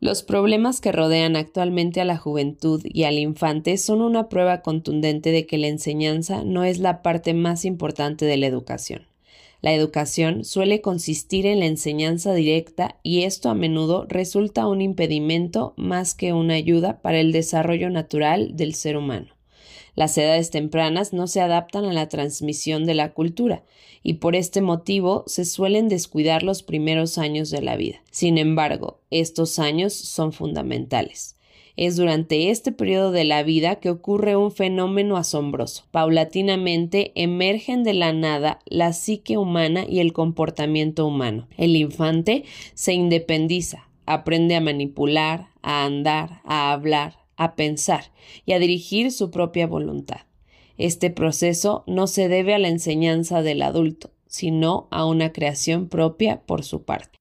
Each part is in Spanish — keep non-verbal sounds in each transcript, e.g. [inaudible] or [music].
Los problemas que rodean actualmente a la juventud y al infante son una prueba contundente de que la enseñanza no es la parte más importante de la educación. La educación suele consistir en la enseñanza directa y esto a menudo resulta un impedimento más que una ayuda para el desarrollo natural del ser humano. Las edades tempranas no se adaptan a la transmisión de la cultura y por este motivo se suelen descuidar los primeros años de la vida. Sin embargo, estos años son fundamentales. Es durante este periodo de la vida que ocurre un fenómeno asombroso. Paulatinamente emergen de la nada la psique humana y el comportamiento humano. El infante se independiza, aprende a manipular, a andar, a hablar, a pensar y a dirigir su propia voluntad. Este proceso no se debe a la enseñanza del adulto, sino a una creación propia por su parte.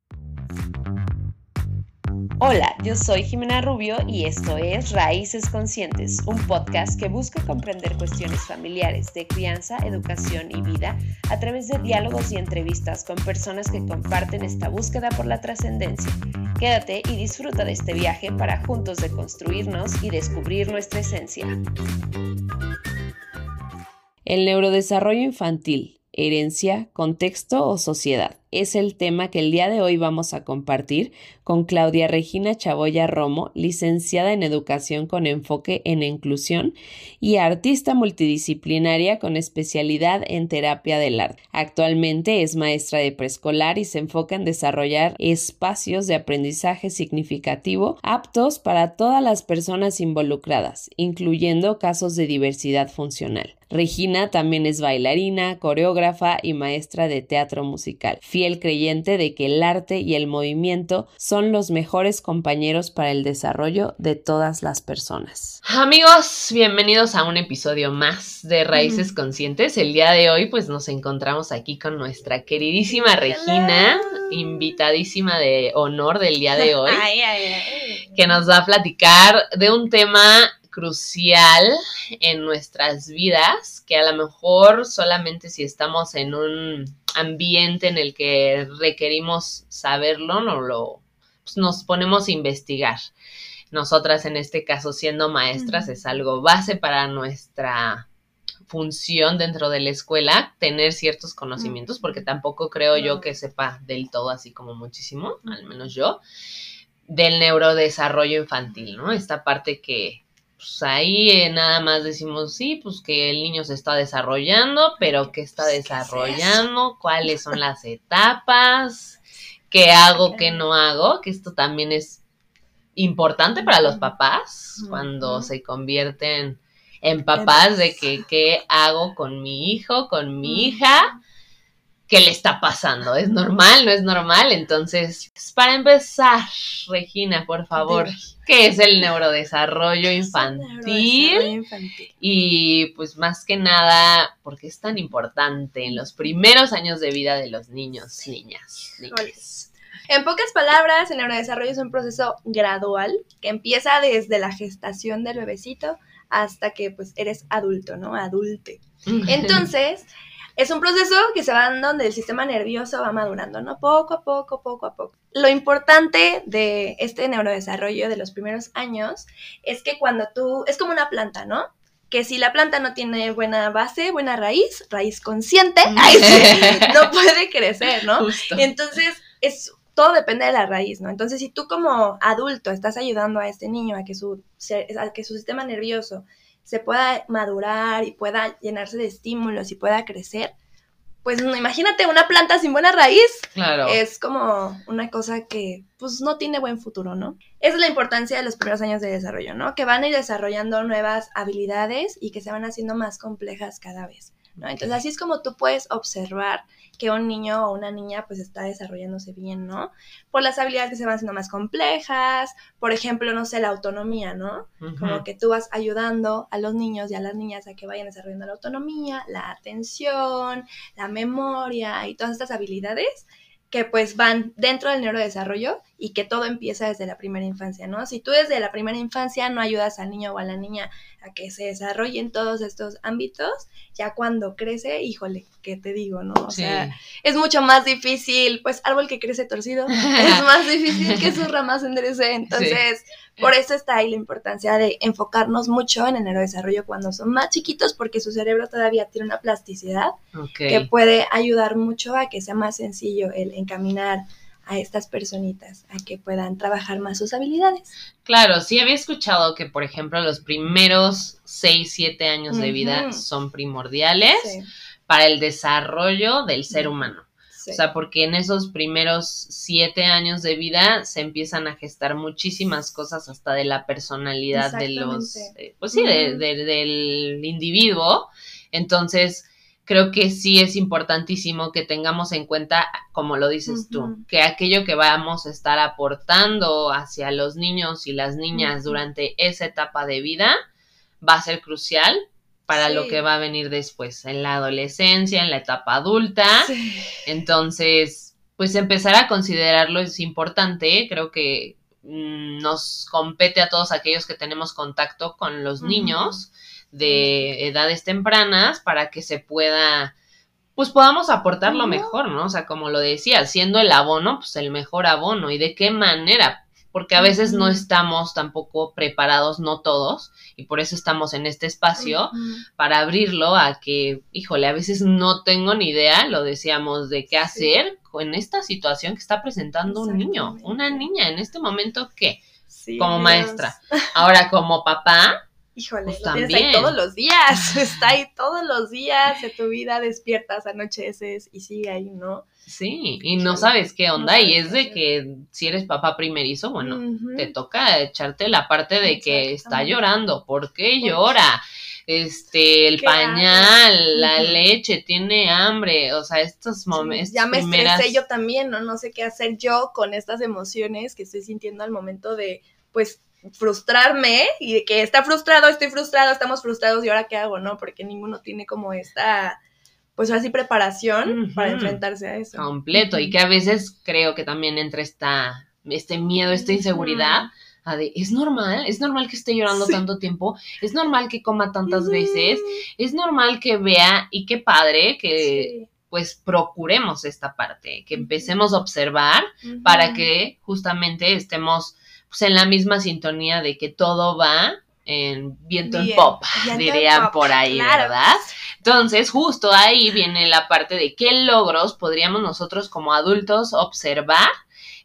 Hola, yo soy Jimena Rubio y esto es Raíces Conscientes, un podcast que busca comprender cuestiones familiares de crianza, educación y vida a través de diálogos y entrevistas con personas que comparten esta búsqueda por la trascendencia. Quédate y disfruta de este viaje para juntos deconstruirnos y descubrir nuestra esencia. El neurodesarrollo infantil, herencia, contexto o sociedad es el tema que el día de hoy vamos a compartir con Claudia Regina Chaboya Romo, licenciada en Educación con enfoque en inclusión y artista multidisciplinaria con especialidad en terapia del arte. Actualmente es maestra de preescolar y se enfoca en desarrollar espacios de aprendizaje significativo aptos para todas las personas involucradas, incluyendo casos de diversidad funcional. Regina también es bailarina, coreógrafa y maestra de teatro musical fiel creyente de que el arte y el movimiento son los mejores compañeros para el desarrollo de todas las personas. Amigos, bienvenidos a un episodio más de Raíces Conscientes. El día de hoy pues nos encontramos aquí con nuestra queridísima Regina, invitadísima de honor del día de [laughs] hoy, que nos va a platicar de un tema crucial en nuestras vidas, que a lo mejor solamente si estamos en un ambiente en el que requerimos saberlo, no lo, pues, nos ponemos a investigar. Nosotras en este caso siendo maestras es algo base para nuestra función dentro de la escuela tener ciertos conocimientos, porque tampoco creo yo que sepa del todo así como muchísimo, al menos yo, del neurodesarrollo infantil, ¿no? Esta parte que, pues ahí eh, nada más decimos, sí, pues que el niño se está desarrollando, pero ¿qué está desarrollando? ¿Cuáles son las etapas? ¿Qué hago, qué no hago? Que esto también es importante para los papás cuando se convierten en papás de que qué hago con mi hijo, con mi hija qué le está pasando. ¿Es normal? ¿No es normal? Entonces, pues, para empezar, Regina, por favor, ¿qué es el neurodesarrollo infantil? Y pues más que nada, ¿por qué es tan importante en los primeros años de vida de los niños, niñas, niñas? En pocas palabras, el neurodesarrollo es un proceso gradual que empieza desde la gestación del bebecito hasta que pues eres adulto, ¿no? Adulte. [laughs] Entonces, es un proceso que se va dando donde el sistema nervioso va madurando, ¿no? Poco a poco, poco a poco. Lo importante de este neurodesarrollo de los primeros años es que cuando tú, es como una planta, ¿no? Que si la planta no tiene buena base, buena raíz, raíz consciente, [laughs] no puede crecer, ¿no? Entonces, es todo depende de la raíz, ¿no? Entonces, si tú como adulto estás ayudando a este niño a que su, a que su sistema nervioso se pueda madurar y pueda llenarse de estímulos y pueda crecer, pues imagínate una planta sin buena raíz. Claro. Es como una cosa que pues no tiene buen futuro, ¿no? Esa es la importancia de los primeros años de desarrollo, ¿no? Que van a ir desarrollando nuevas habilidades y que se van haciendo más complejas cada vez. Entonces así es como tú puedes observar que un niño o una niña pues está desarrollándose bien, ¿no? Por las habilidades que se van haciendo más complejas, por ejemplo, no sé, la autonomía, ¿no? Como que tú vas ayudando a los niños y a las niñas a que vayan desarrollando la autonomía, la atención, la memoria y todas estas habilidades que pues van dentro del neurodesarrollo y que todo empieza desde la primera infancia, ¿no? Si tú desde la primera infancia no ayudas al niño o a la niña a que se desarrolle en todos estos ámbitos, ya cuando crece, híjole, ¿qué te digo, no? O sea, es mucho más difícil, pues árbol que crece torcido, [laughs] es más difícil que sus ramas enderecen, entonces... Por eso está ahí la importancia de enfocarnos mucho en el neurodesarrollo cuando son más chiquitos, porque su cerebro todavía tiene una plasticidad que puede ayudar mucho a que sea más sencillo el encaminar a estas personitas a que puedan trabajar más sus habilidades. Claro, sí había escuchado que, por ejemplo, los primeros 6, 7 años de vida son primordiales para el desarrollo del ser humano. O sea, porque en esos primeros siete años de vida se empiezan a gestar muchísimas cosas hasta de la personalidad de los, eh, pues sí, del individuo. Entonces, creo que sí es importantísimo que tengamos en cuenta, como lo dices tú, que aquello que vamos a estar aportando hacia los niños y las niñas durante esa etapa de vida va a ser crucial para lo que va a venir después, en la adolescencia, en la etapa adulta. Entonces, pues empezar a considerarlo es importante, creo que mm, nos compete a todos aquellos que tenemos contacto con los niños de edades tempranas para que se pueda pues podamos aportar lo mejor, ¿no? O sea, como lo decía, siendo el abono, pues el mejor abono. Y de qué manera, porque a veces no estamos tampoco preparados, no todos, y por eso estamos en este espacio, para abrirlo a que, híjole, a veces no tengo ni idea, lo decíamos, de qué hacer con esta situación que está presentando un niño, una niña, en este momento, ¿qué? como maestra. Ahora, como papá, híjole, pues lo tienes ahí todos los días, [laughs] está ahí [laughs] todos los días de tu vida, despiertas, anocheces y sigue ahí, ¿no? Sí, y no sabes qué onda, y es de que si eres papá primerizo, bueno, te toca echarte la parte de que está llorando, ¿por qué llora? Este, el pañal, la leche, tiene hambre, o sea, estos momentos. ya me estresé yo también, ¿no? No sé qué hacer yo con estas emociones que estoy sintiendo al momento de, pues, frustrarme y de que está frustrado, estoy frustrado, estamos frustrados y ahora qué hago, ¿no? Porque ninguno tiene como esta pues así preparación para enfrentarse a eso. Completo, y que a veces creo que también entra esta, este miedo, esta inseguridad. A de, es normal, es normal que esté llorando tanto tiempo, es normal que coma tantas veces, es normal que vea y qué padre que pues procuremos esta parte, que empecemos a observar para que justamente estemos pues en la misma sintonía de que todo va en viento en pop, dirían por ahí, ¿verdad? Entonces, justo ahí viene la parte de qué logros podríamos nosotros como adultos observar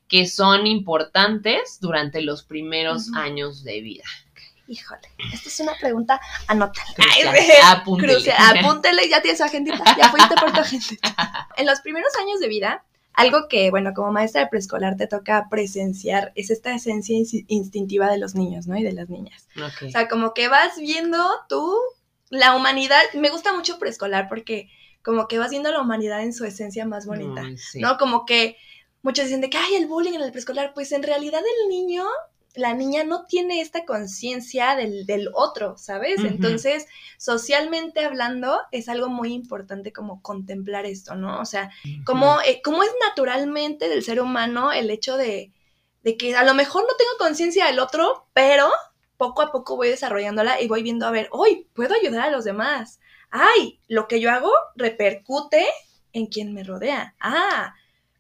que son importantes durante los primeros años de vida. Híjole, esta es una pregunta, anótala. [laughs] Apúntele. Apúntele, ya tienes su agendita, ya fuiste por tu agenda. [laughs] En los primeros años de vida, algo que, bueno, como maestra de preescolar te toca presenciar es esta esencia instintiva de los niños, ¿no? Y de las niñas. O sea, como que vas viendo tú la humanidad, me gusta mucho preescolar porque como que vas viendo la humanidad en su esencia más bonita, ¿no? Como que muchos dicen de que, hay el bullying en el preescolar, pues en realidad el niño la niña no tiene esta conciencia del, del, otro, ¿sabes? Entonces, socialmente hablando, es algo muy importante como contemplar esto, ¿no? O sea, como, eh, es naturalmente del ser humano el hecho de, de que a lo mejor no tengo conciencia del otro, pero poco a poco voy desarrollándola y voy viendo, a ver, hoy puedo ayudar a los demás. Ay, lo que yo hago repercute en quien me rodea. Ah,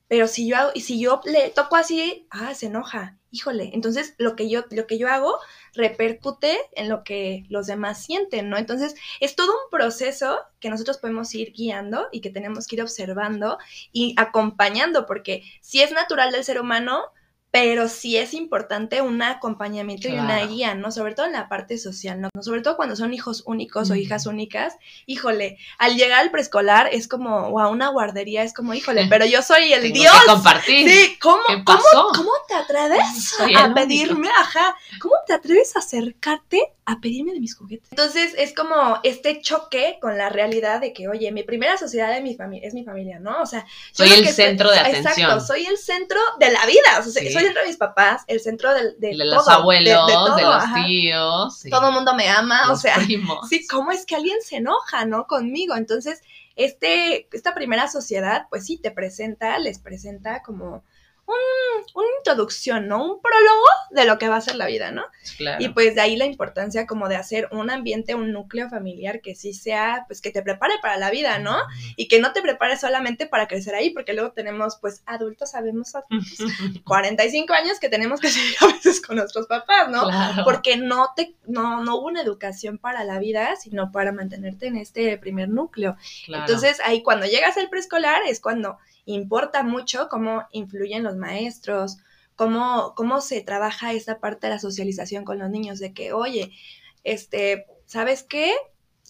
pero si yo hago, y si yo le toco así, ah, se enoja híjole, entonces lo que yo, lo que yo hago repercute en lo que los demás sienten, ¿no? Entonces es todo un proceso que nosotros podemos ir guiando y que tenemos que ir observando y acompañando, porque si es natural del ser humano, pero sí es importante un acompañamiento y una guía, ¿no? Sobre todo en la parte social, ¿no? Sobre todo cuando son hijos únicos o hijas únicas, híjole, al llegar al preescolar es como, o a una guardería es como, híjole, [laughs] pero yo soy el Dios. compartir. Sí, ¿cómo, ¿cómo, ¿cómo te atreves a pedirme, ajá, cómo te atreves a acercarte a pedirme de mis juguetes. Entonces es como este choque con la realidad de que, oye, mi primera sociedad de mi familia es mi familia, ¿no? O sea, soy el centro de atención. Exacto, soy el centro de la vida, o sea, soy el centro de mis papás, el centro de, de, de los abuelos, de, los tíos. Todo el mundo me ama, o sea, [laughs] sí, ¿cómo es que alguien se enoja, no? Conmigo. Entonces, este, esta primera sociedad, pues sí, te presenta, les presenta como una introducción, ¿no? Un prólogo de lo que va a ser la vida, ¿no? Claro. Y pues de ahí la importancia como de hacer un ambiente, un núcleo familiar que sí sea, pues que te prepare para la vida, ¿no? Y que no te prepare solamente para crecer ahí, porque luego tenemos, pues adultos, sabemos, adultos, [laughs] 45 años que tenemos que seguir a veces con nuestros papás, ¿no? Claro. Porque no te, no, no hubo una educación para la vida, sino para mantenerte en este primer núcleo. Claro. Entonces ahí cuando llegas al preescolar es cuando importa mucho cómo influyen los maestros, cómo, cómo se trabaja esta parte de la socialización con los niños, de que, oye, este, ¿sabes qué?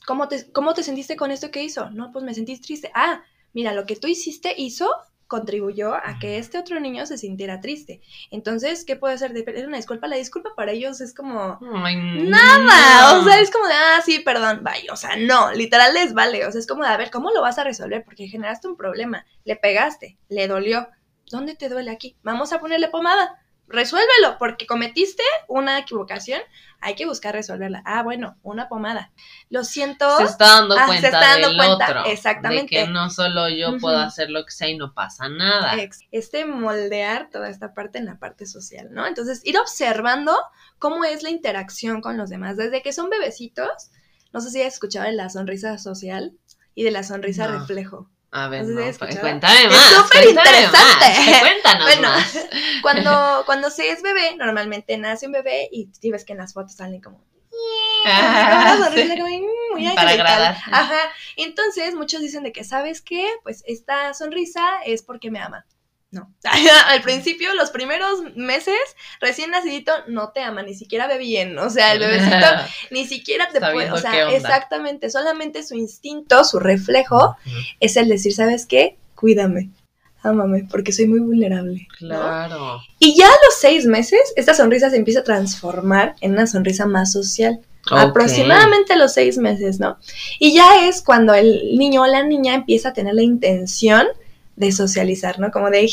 ¿Cómo te, ¿Cómo te sentiste con esto que hizo? No, pues me sentí triste. Ah, mira, lo que tú hiciste hizo contribuyó a que este otro niño se sintiera triste. Entonces, ¿qué puede hacer? De una disculpa. La disculpa para ellos es como Ay, nada. no. O sea, es como de, ah, sí, perdón, vaya. O sea, no, literal les vale. O sea, es como de, a ver, ¿cómo lo vas a resolver? Porque generaste un problema, le pegaste, le dolió. ¿Dónde te duele aquí? Vamos a ponerle pomada. Resuélvelo, porque cometiste una equivocación, hay que buscar resolverla. Ah, bueno, una pomada. Lo siento. se está dando Ah, se cuenta está dando del cuenta, otro. exactamente. De que no solo yo puedo hacer lo que sea y no pasa nada. Este moldear toda esta parte en la parte social, ¿no? Entonces, ir observando cómo es la interacción con los demás. Desde que son bebecitos, no sé si has escuchado de la sonrisa social y de la sonrisa No. reflejo. A ver, ¿Has no, cuéntame Es más. súper cuéntame interesante. Cuéntanos Bueno, más. [laughs] cuando, cuando se es bebé, normalmente nace un bebé y ves que en las fotos salen como... Ah, sí. como, "Mm, muy Para angelical". agradar. Ajá. Entonces, muchos dicen de que, ¿sabes qué? Pues esta sonrisa es porque me ama. No. [laughs] Al principio, los primeros meses, recién nacidito, no te ama, ni siquiera ve bien. O sea, el bebecito [laughs] ni siquiera te puede. O sea, exactamente. Solamente su instinto, su reflejo, es el decir, ¿sabes qué? Cuídame. Ámame, porque soy muy vulnerable. ¿no? Claro. Y ya a los seis meses, esta sonrisa se empieza a transformar en una sonrisa más social. Aproximadamente a los seis meses, ¿no? Y ya es cuando el niño o la niña empieza a tener la intención de socializar, ¿no? Como de.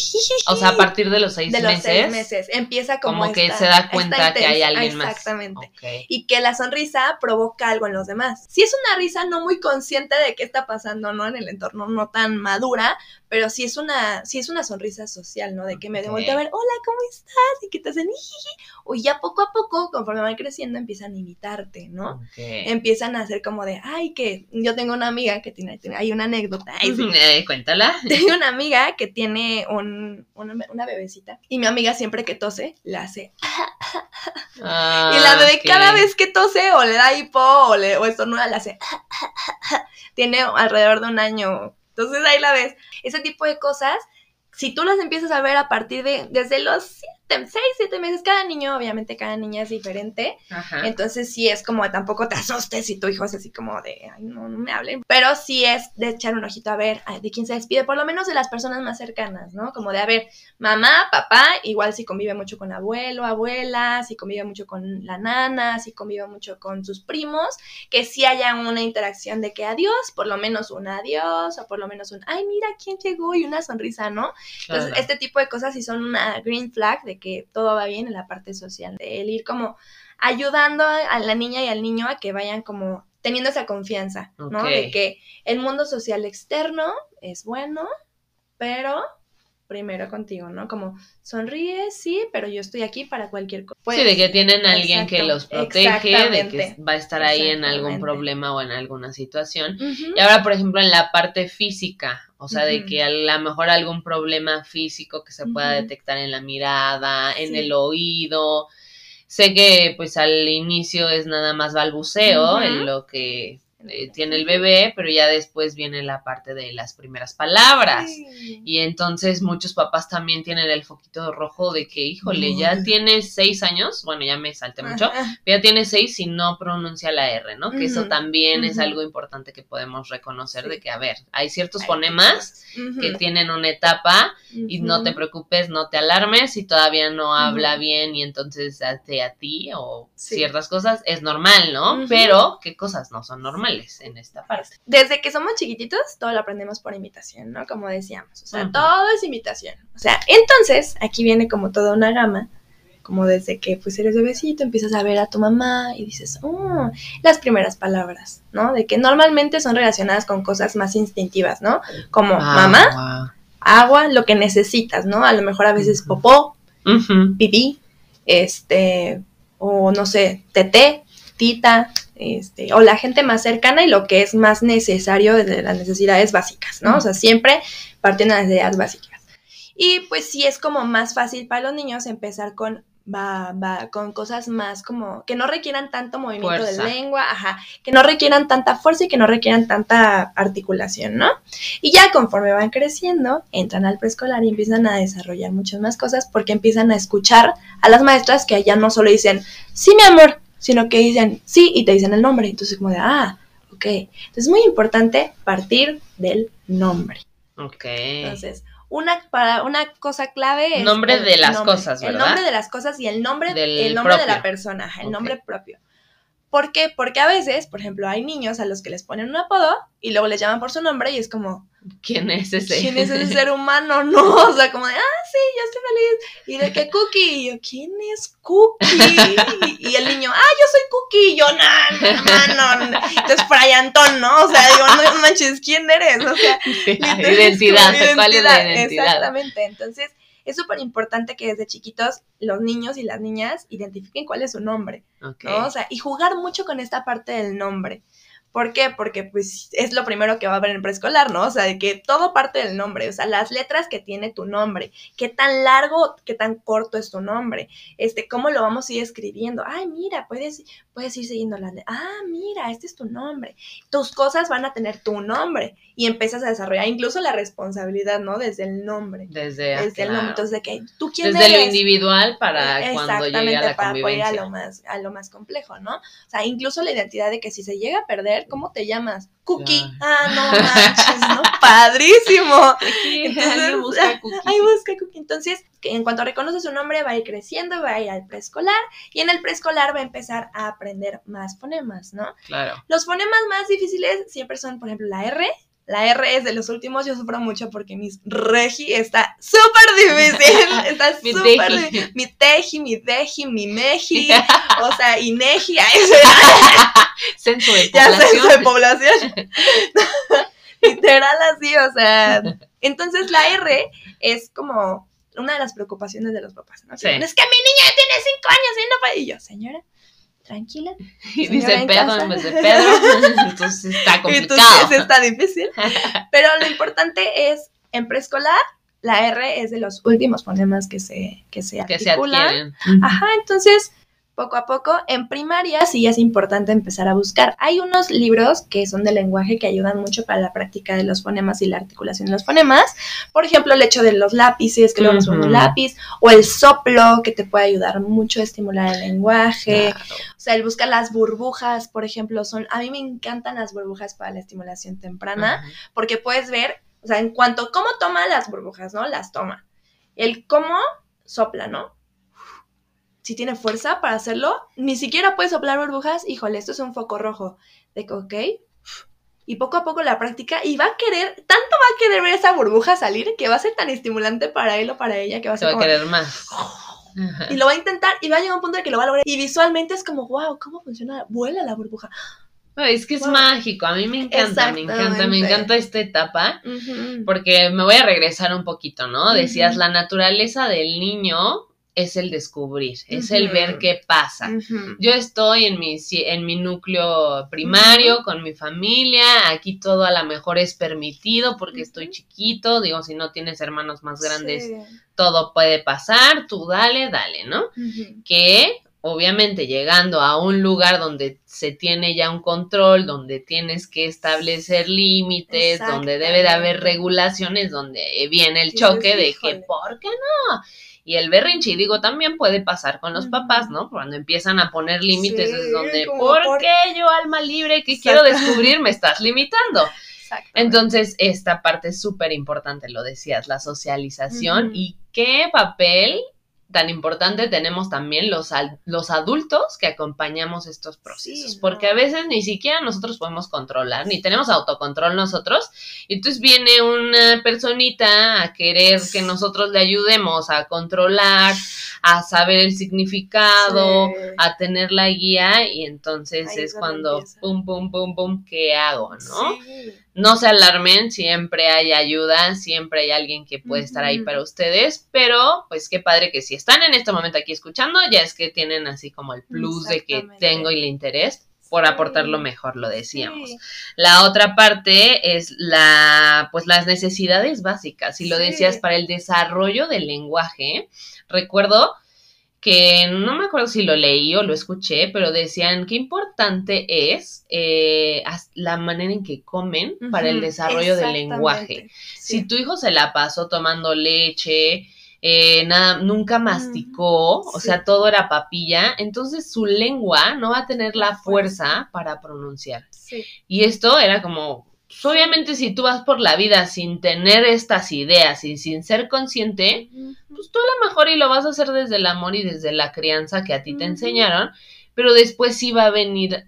O sea, a partir de los seis de los meses. seis meses. Empieza como, Como que se da cuenta que hay alguien más. Exactamente. Y que la sonrisa provoca algo en los demás. Si es una risa no muy consciente de qué está pasando, ¿no? En el entorno no tan madura, pero sí es una, sí es una sonrisa social, ¿no? De que me volteo a ver, hola, ¿cómo estás? Y que te hacen jiji. O ya poco a poco, conforme van creciendo, empiezan a imitarte, ¿no? Empiezan a hacer como de, ay, que yo tengo una amiga que tiene, tiene- hay una anécdota, ay, sí. [laughs] Eh, cuéntala. [laughs] tengo una amiga que tiene un, una, una bebecita y mi amiga siempre que tose le hace y la bebé Ah, ok. cada vez que tose o le da hipo o, le, o estornuda le hace [laughs] tiene alrededor de un año entonces ahí la ves ese tipo de cosas si tú las empiezas a ver a partir de desde los 7, 6, 7 meses cada niño obviamente cada niña es diferente Ajá. entonces sí es como tampoco te asustes si tu hijo es así como de, ay, no, no me hablen. Pero sí es de echar un ojito a ver de quién se despide, por lo menos de las personas más cercanas, ¿no? Como de, a ver, mamá, papá, igual si convive mucho con abuelo, abuela, si convive mucho con la nana, si convive mucho con sus primos, que sí haya una interacción de que adiós, por lo menos un adiós, o por lo menos un, ay, mira quién llegó y una sonrisa, ¿no? Entonces, Claro. este tipo de cosas sí son una green flag de que todo va bien en la parte social, de el ir como ayudando a la niña y al niño a que vayan como teniendo esa confianza, ¿no? De que el mundo social externo es bueno, pero primero contigo, ¿no? Como sonríe, sí, pero yo estoy aquí para cualquier cosa. sí, de que tienen a alguien que los protege, de que va a estar ahí en algún problema o en alguna situación. Y ahora, por ejemplo, en la parte física, o sea, de que a lo mejor algún problema físico que se pueda detectar en la mirada, en Sí. el oído. Sé que pues al inicio es nada más balbuceo en lo que eh, tiene el bebé, pero ya después viene la parte de las primeras palabras. Sí. Y entonces muchos papás también tienen el foquito rojo de que, híjole, ya tiene seis años, bueno, ya me salté mucho, Ajá. ya tiene seis y no pronuncia la R, ¿no? Que eso también es algo importante que podemos reconocer Sí. de que, a ver, hay ciertos Hay fonemas que tienen una etapa y no te preocupes, no te alarmes si todavía no habla bien y entonces hace a ti o Sí. ciertas cosas, es normal, ¿no? Pero, ¿qué cosas no son normales en esta parte? Desde que somos chiquititos, todo lo aprendemos por imitación, ¿no? Como decíamos, o sea, todo es imitación. O sea, entonces, aquí viene como toda una gama, como desde que pues eres bebecito, empiezas a ver a tu mamá y dices, oh, las primeras palabras, ¿no? De que normalmente son relacionadas con cosas más instintivas, ¿no? Como Ah, mamá, agua, lo que necesitas, ¿no? A lo mejor a veces popó, pipí, este, o no sé, teté, tita, este, o la gente más cercana y lo que es más necesario de las necesidades básicas, ¿no? O sea, siempre partiendo de las necesidades básicas. Y pues sí es como más fácil para los niños empezar con va, va con cosas más como que no requieran tanto movimiento de lengua, ajá, que no requieran tanta fuerza y que no requieran tanta articulación, ¿no? Y ya conforme van creciendo, entran al preescolar y empiezan a desarrollar muchas más cosas porque empiezan a escuchar a las maestras que allá no solo dicen, sí, mi amor, sino que dicen sí y te dicen el nombre. Entonces, como de, ah, ok. Entonces, es muy importante partir del nombre. Ok. Entonces, una, para, una cosa clave es... Nombre de las cosas, ¿verdad? El nombre de las cosas y el nombre, el nombre de la persona, el nombre propio. ¿Por qué? Porque a veces, por ejemplo, hay niños a los que les ponen un apodo y luego les llaman por su nombre y es como, ¿Quién es ese? ¿Quién es ese ser [laughs] humano? [laughs] No, o sea, como de, ah, sí, yo estoy feliz. Y de que Cookie, y yo, ¿quién es Cookie? Y, el niño, ah, yo soy Cookie. Y yo, no, hermano. Entonces, Fray Antón, ¿no? O sea, digo, no manches, ¿quién eres? O sea, [laughs] identidad, ¿cuál es la identidad? Exactamente. Entonces, es súper importante que desde chiquitos los niños y las niñas identifiquen cuál es su nombre, ¿no? O sea, y jugar mucho con esta parte del nombre. ¿Por qué? Porque pues es lo primero que va a ver en preescolar, ¿no? O sea, de que todo parte del nombre, o sea, las letras que tiene tu nombre, qué tan largo, qué tan corto es tu nombre, este, cómo lo vamos a ir escribiendo. Ay, mira, puedes, puedes ir siguiendo la... Ah, mira, este es tu nombre. Tus cosas van a tener tu nombre y empiezas a desarrollar incluso la responsabilidad, ¿no? Desde el nombre. Desde, desde el nombre. Entonces, de que tú quién Desde lo individual para cuando llegue a la para poder a lo más a lo más complejo, ¿no? O sea, incluso la identidad de que si se llega a perder, ¿cómo te llamas? Cookie. Ah, no [laughs] manches, ¿no? Padrísimo. Entonces, ahí busca [laughs] Cookie. Ahí busca Cookie. Entonces, en cuanto reconoce su nombre, va a ir creciendo, va a ir al preescolar y en el preescolar va a empezar a aprender más fonemas, ¿no? Claro. Los fonemas más difíciles siempre son, por ejemplo, la R, la R es de los últimos, yo sufro mucho porque mi regi está súper difícil. [laughs] Está súper difícil. Mi teji, mi deji, mi meji, o sea, ineji. [laughs] censo de población. Ya censo de población. [laughs] Literal así, o sea. Entonces la R es como una de las preocupaciones de los papás, ¿no? Es que mi niña tiene cinco años y no puede. Y yo, señora, tranquila. Y [laughs] dice Pedro en vez de Pedro, [laughs] entonces está complicado. Entonces está difícil. [laughs] Pero lo importante es, en preescolar, la R es de los últimos fonemas que se, que se articulan. Se Ajá, entonces poco a poco. En primaria sí es importante empezar a buscar. Hay unos libros que son de lenguaje que ayudan mucho para la práctica de los fonemas y la articulación de los fonemas. Por ejemplo, el hecho de los lápices, que luego uh un lápiz, o el soplo, que te puede ayudar mucho a estimular el lenguaje. O sea, el buscar las burbujas, por ejemplo, son. A mí me encantan las burbujas para la estimulación temprana, porque puedes ver, o sea, en cuanto cómo toma las burbujas, ¿no? Las toma. El cómo sopla, ¿no? Si tiene fuerza para hacerlo, ni siquiera puede soplar burbujas, híjole, esto es un foco rojo. De que, ok, y poco a poco la práctica, y va a querer, tanto va a querer ver esa burbuja salir, que va a ser tan estimulante para él o para ella, que va a ser Se va a querer más. [laughs] Y lo va a intentar, y va a llegar a un punto de que lo va a lograr, y visualmente es como, wow, ¿cómo funciona? Vuela la burbuja. Es que es mágico, a mí me encanta, me encanta, me encanta esta etapa, porque me voy a regresar un poquito, ¿no? Decías, la naturaleza del niño es el descubrir, es el ver qué pasa. Yo estoy en mi, en mi núcleo primario, con mi familia, aquí todo a lo mejor es permitido porque estoy chiquito, digo, si no tienes hermanos más grandes, todo puede pasar, tú dale, dale, ¿no? Que obviamente llegando a un lugar donde se tiene ya un control, donde tienes que establecer límites, donde debe de haber regulaciones, donde viene el choque de que, ¿por qué no? Y el berrinche, y digo, también puede pasar con los papás, ¿no? Cuando empiezan a poner límites es donde, ¿por qué yo, alma libre, que quiero descubrir, me estás limitando? Entonces, esta parte es súper importante, lo decías, la socialización y qué papel tan importante tenemos también los, los adultos que acompañamos estos procesos, porque a veces ni siquiera nosotros podemos controlar, ni tenemos autocontrol nosotros, y entonces viene una personita a querer que nosotros le ayudemos a controlar, a saber el significado, a tener la guía, y entonces es, cuando, pum, pum, pum, pum, ¿qué hago? ¿No? No se alarmen, siempre hay ayuda, siempre hay alguien que puede estar ahí para ustedes, pero pues qué padre que si están en este momento aquí escuchando, ya es que tienen así como el plus de que tengo el interés por aportar lo mejor, lo decíamos. La otra parte es la, pues las necesidades básicas, y lo decías, para el desarrollo del lenguaje. Recuerdo que no me acuerdo si lo leí o lo escuché, pero decían qué importante es eh, la manera en que comen para el desarrollo del lenguaje. Si tu hijo se la pasó tomando leche, eh, nada, nunca masticó, o sea, todo era papilla, entonces su lengua no va a tener la fuerza para pronunciar. Y esto era como, obviamente si tú vas por la vida sin tener estas ideas y sin ser consciente, pues tú a lo mejor y lo vas a hacer desde el amor y desde la crianza que a ti te enseñaron, pero después sí va a venir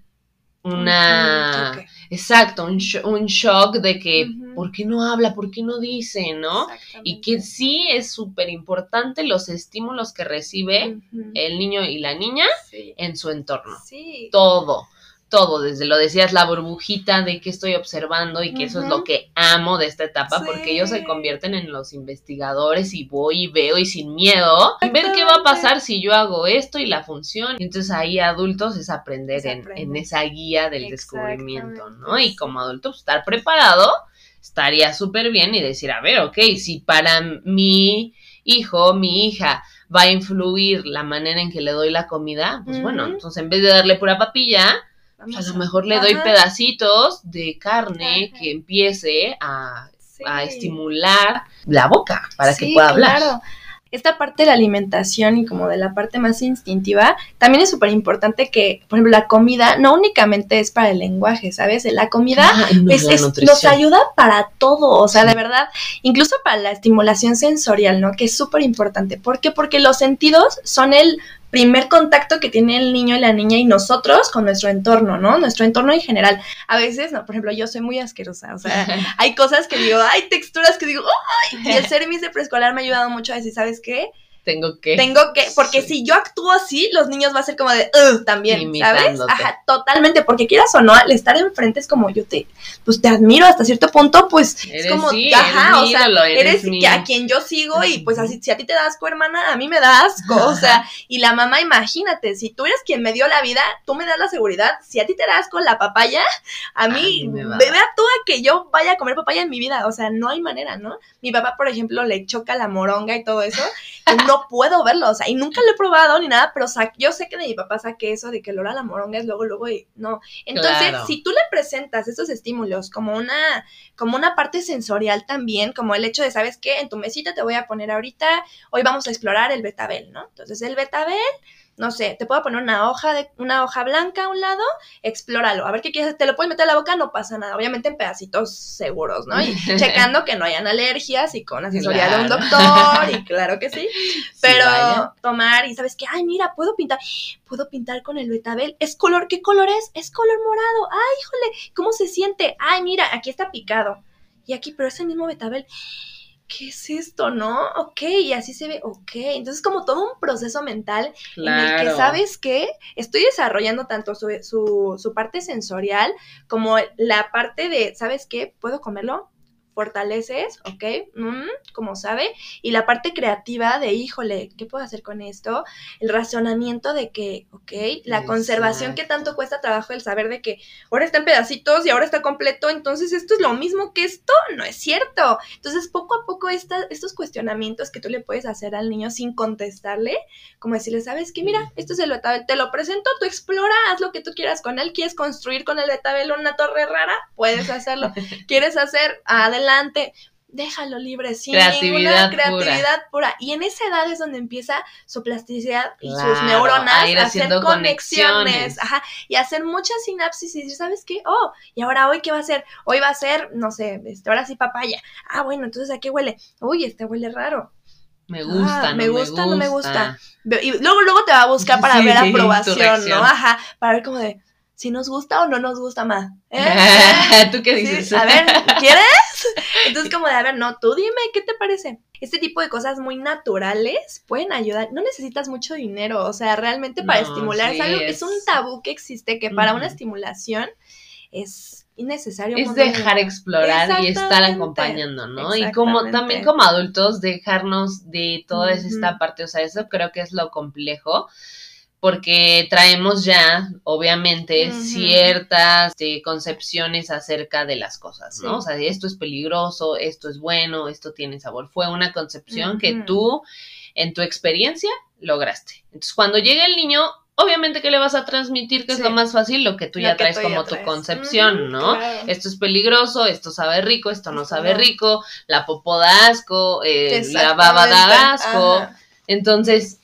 una... Exacto, un, un, shock de que, ¿por qué no habla? ¿Por qué no dice? ¿No? Y que sí es súper importante los estímulos que recibe el niño y la niña en su entorno. Sí. Todo todo, desde lo decías, la burbujita de que estoy observando y que eso es lo que amo de esta etapa, porque ellos se convierten en los investigadores y voy y veo y sin miedo, ver qué va a pasar si yo hago esto y la función. entonces ahí adultos es aprender en, esa guía del descubrimiento, ¿no? Y como adulto pues, estar preparado estaría súper bien y decir, a ver, ok, si para mi hijo, mi hija, va a influir la manera en que le doy la comida, pues bueno, entonces en vez de darle pura papilla, a lo mejor le doy pedacitos de carne que empiece a, estimular la boca para que pueda hablar. Claro. Esta parte de la alimentación y como de la parte más instintiva, también es súper importante que, por ejemplo, la comida no únicamente es para el lenguaje, ¿sabes? La comida nos ayuda para todo, o sea, de verdad, incluso para la estimulación sensorial, ¿no? Que es súper importante. ¿Por qué? Porque los sentidos son el primer contacto que tiene el niño y la niña y nosotros con nuestro entorno, ¿no? Nuestro entorno en general. A veces, no, por ejemplo, yo soy muy asquerosa, o sea, [laughs] hay cosas que digo, hay texturas que digo, ¡ay! Y el [laughs] servicio de preescolar me ha ayudado mucho a decir, ¿sabes qué? Tengo que. Tengo que, porque si yo actúo así, los niños va a ser como de, también, ¿sabes? Ajá, totalmente, porque quieras o no, al estar enfrente es como yo te, pues te admiro hasta cierto punto, pues es como, ajá, o sea, eres, a quien yo sigo y pues así, si a ti te das asco, hermana, a mí me das asco, o sea, [laughs] y la mamá, imagínate, si tú eres quien me dio la vida, tú me das la seguridad, si a ti te das con la papaya, a mí, bebé actúa que yo vaya a comer papaya en mi vida, o sea, no hay manera, ¿no? Mi papá, por ejemplo, le choca la moronga y todo eso, [laughs] no puedo verlo, o sea, y nunca lo he probado ni nada, pero yo sé que de mi papá saqué eso de que el olor a la moronga es luego, luego y no. Entonces, si tú le presentas esos estímulos como una, como una parte sensorial también, como el hecho de, ¿sabes qué? En tu mesita te voy a poner ahorita, hoy vamos a explorar el betabel, ¿no? Entonces, el betabel no sé, te puedo poner una hoja de una hoja blanca a un lado, explóralo, a ver qué quieres, te lo puedes meter a la boca, no pasa nada, obviamente en pedacitos seguros, ¿no? Y [laughs] checando que no hayan alergias y con asesoría de un doctor, y claro que sí, [laughs] pero tomar y sabes que, ay, mira, puedo pintar, puedo pintar con el betabel, es color, ¿qué color es? Es color morado, ay, híjole, ¿cómo se siente? Ay, mira, aquí está picado, y aquí, pero es el mismo betabel ¿qué es esto, no? Ok, y así se ve, ok. Entonces, como todo un proceso mental en el que, ¿sabes qué? Estoy desarrollando tanto su, su, su parte sensorial como la parte de, ¿sabes qué? ¿Puedo comerlo? Fortaleces, ¿ok? Mm, como sabe. Y la parte creativa de, híjole, ¿qué puedo hacer con esto? El razonamiento de que, ¿ok? La conservación que tanto cuesta trabajo el saber de que ahora está en pedacitos y ahora está completo, entonces esto es lo mismo que esto, no es cierto. Entonces, poco a poco estos cuestionamientos que tú le puedes hacer al niño sin contestarle, como decirle, ¿sabes qué? Mira, esto es el betabel, te lo presento, tú explora, haz lo que tú quieras con él, ¿quieres construir con el betabel una torre rara? Puedes hacerlo. [laughs] ¿Quieres hacer adelante adelante, déjalo libre, sin ninguna creatividad pura. Y en esa edad es donde empieza su plasticidad y sus neuronas a, hacer conexiones, Ajá, y hacer muchas sinapsis y decir, ¿sabes qué? Oh, y ahora hoy qué va a ser? Hoy va a ser, no sé, este, ahora sí papaya. Ah, bueno, entonces ¿a qué huele? Uy, este huele raro. Me gusta, ah, me, gusta, no me gusta. Y luego, luego te va a buscar [laughs] para ver [laughs] aprobación, ¿no? Ajá, para ver cómo de, si nos gusta o no nos gusta más. ¿Eh? [laughs] ¿Tú qué dices? A ver, [laughs] ¿quieres? Entonces, como de, a ver, no, tú dime, ¿qué te parece? Este tipo de cosas muy naturales pueden ayudar. No necesitas mucho dinero, o sea, realmente para estimular es algo, es... un tabú que existe, que para una estimulación es innecesario. Es dejar explorar y estar acompañando, ¿no? Y como también como adultos dejarnos de toda esta parte, o sea, eso creo que es lo complejo porque traemos ya, obviamente, ciertas eh, concepciones acerca de las cosas, ¿no? O sea, esto es peligroso, esto es bueno, esto tiene sabor. Fue una concepción que tú, en tu experiencia, lograste. Entonces, cuando llega el niño, obviamente que le vas a transmitir que es lo más fácil, lo que tú ya traes como tu concepción, ¿no? Esto es peligroso, esto sabe rico, esto no sabe rico, la popo da asco, eh, la baba da asco. Entonces,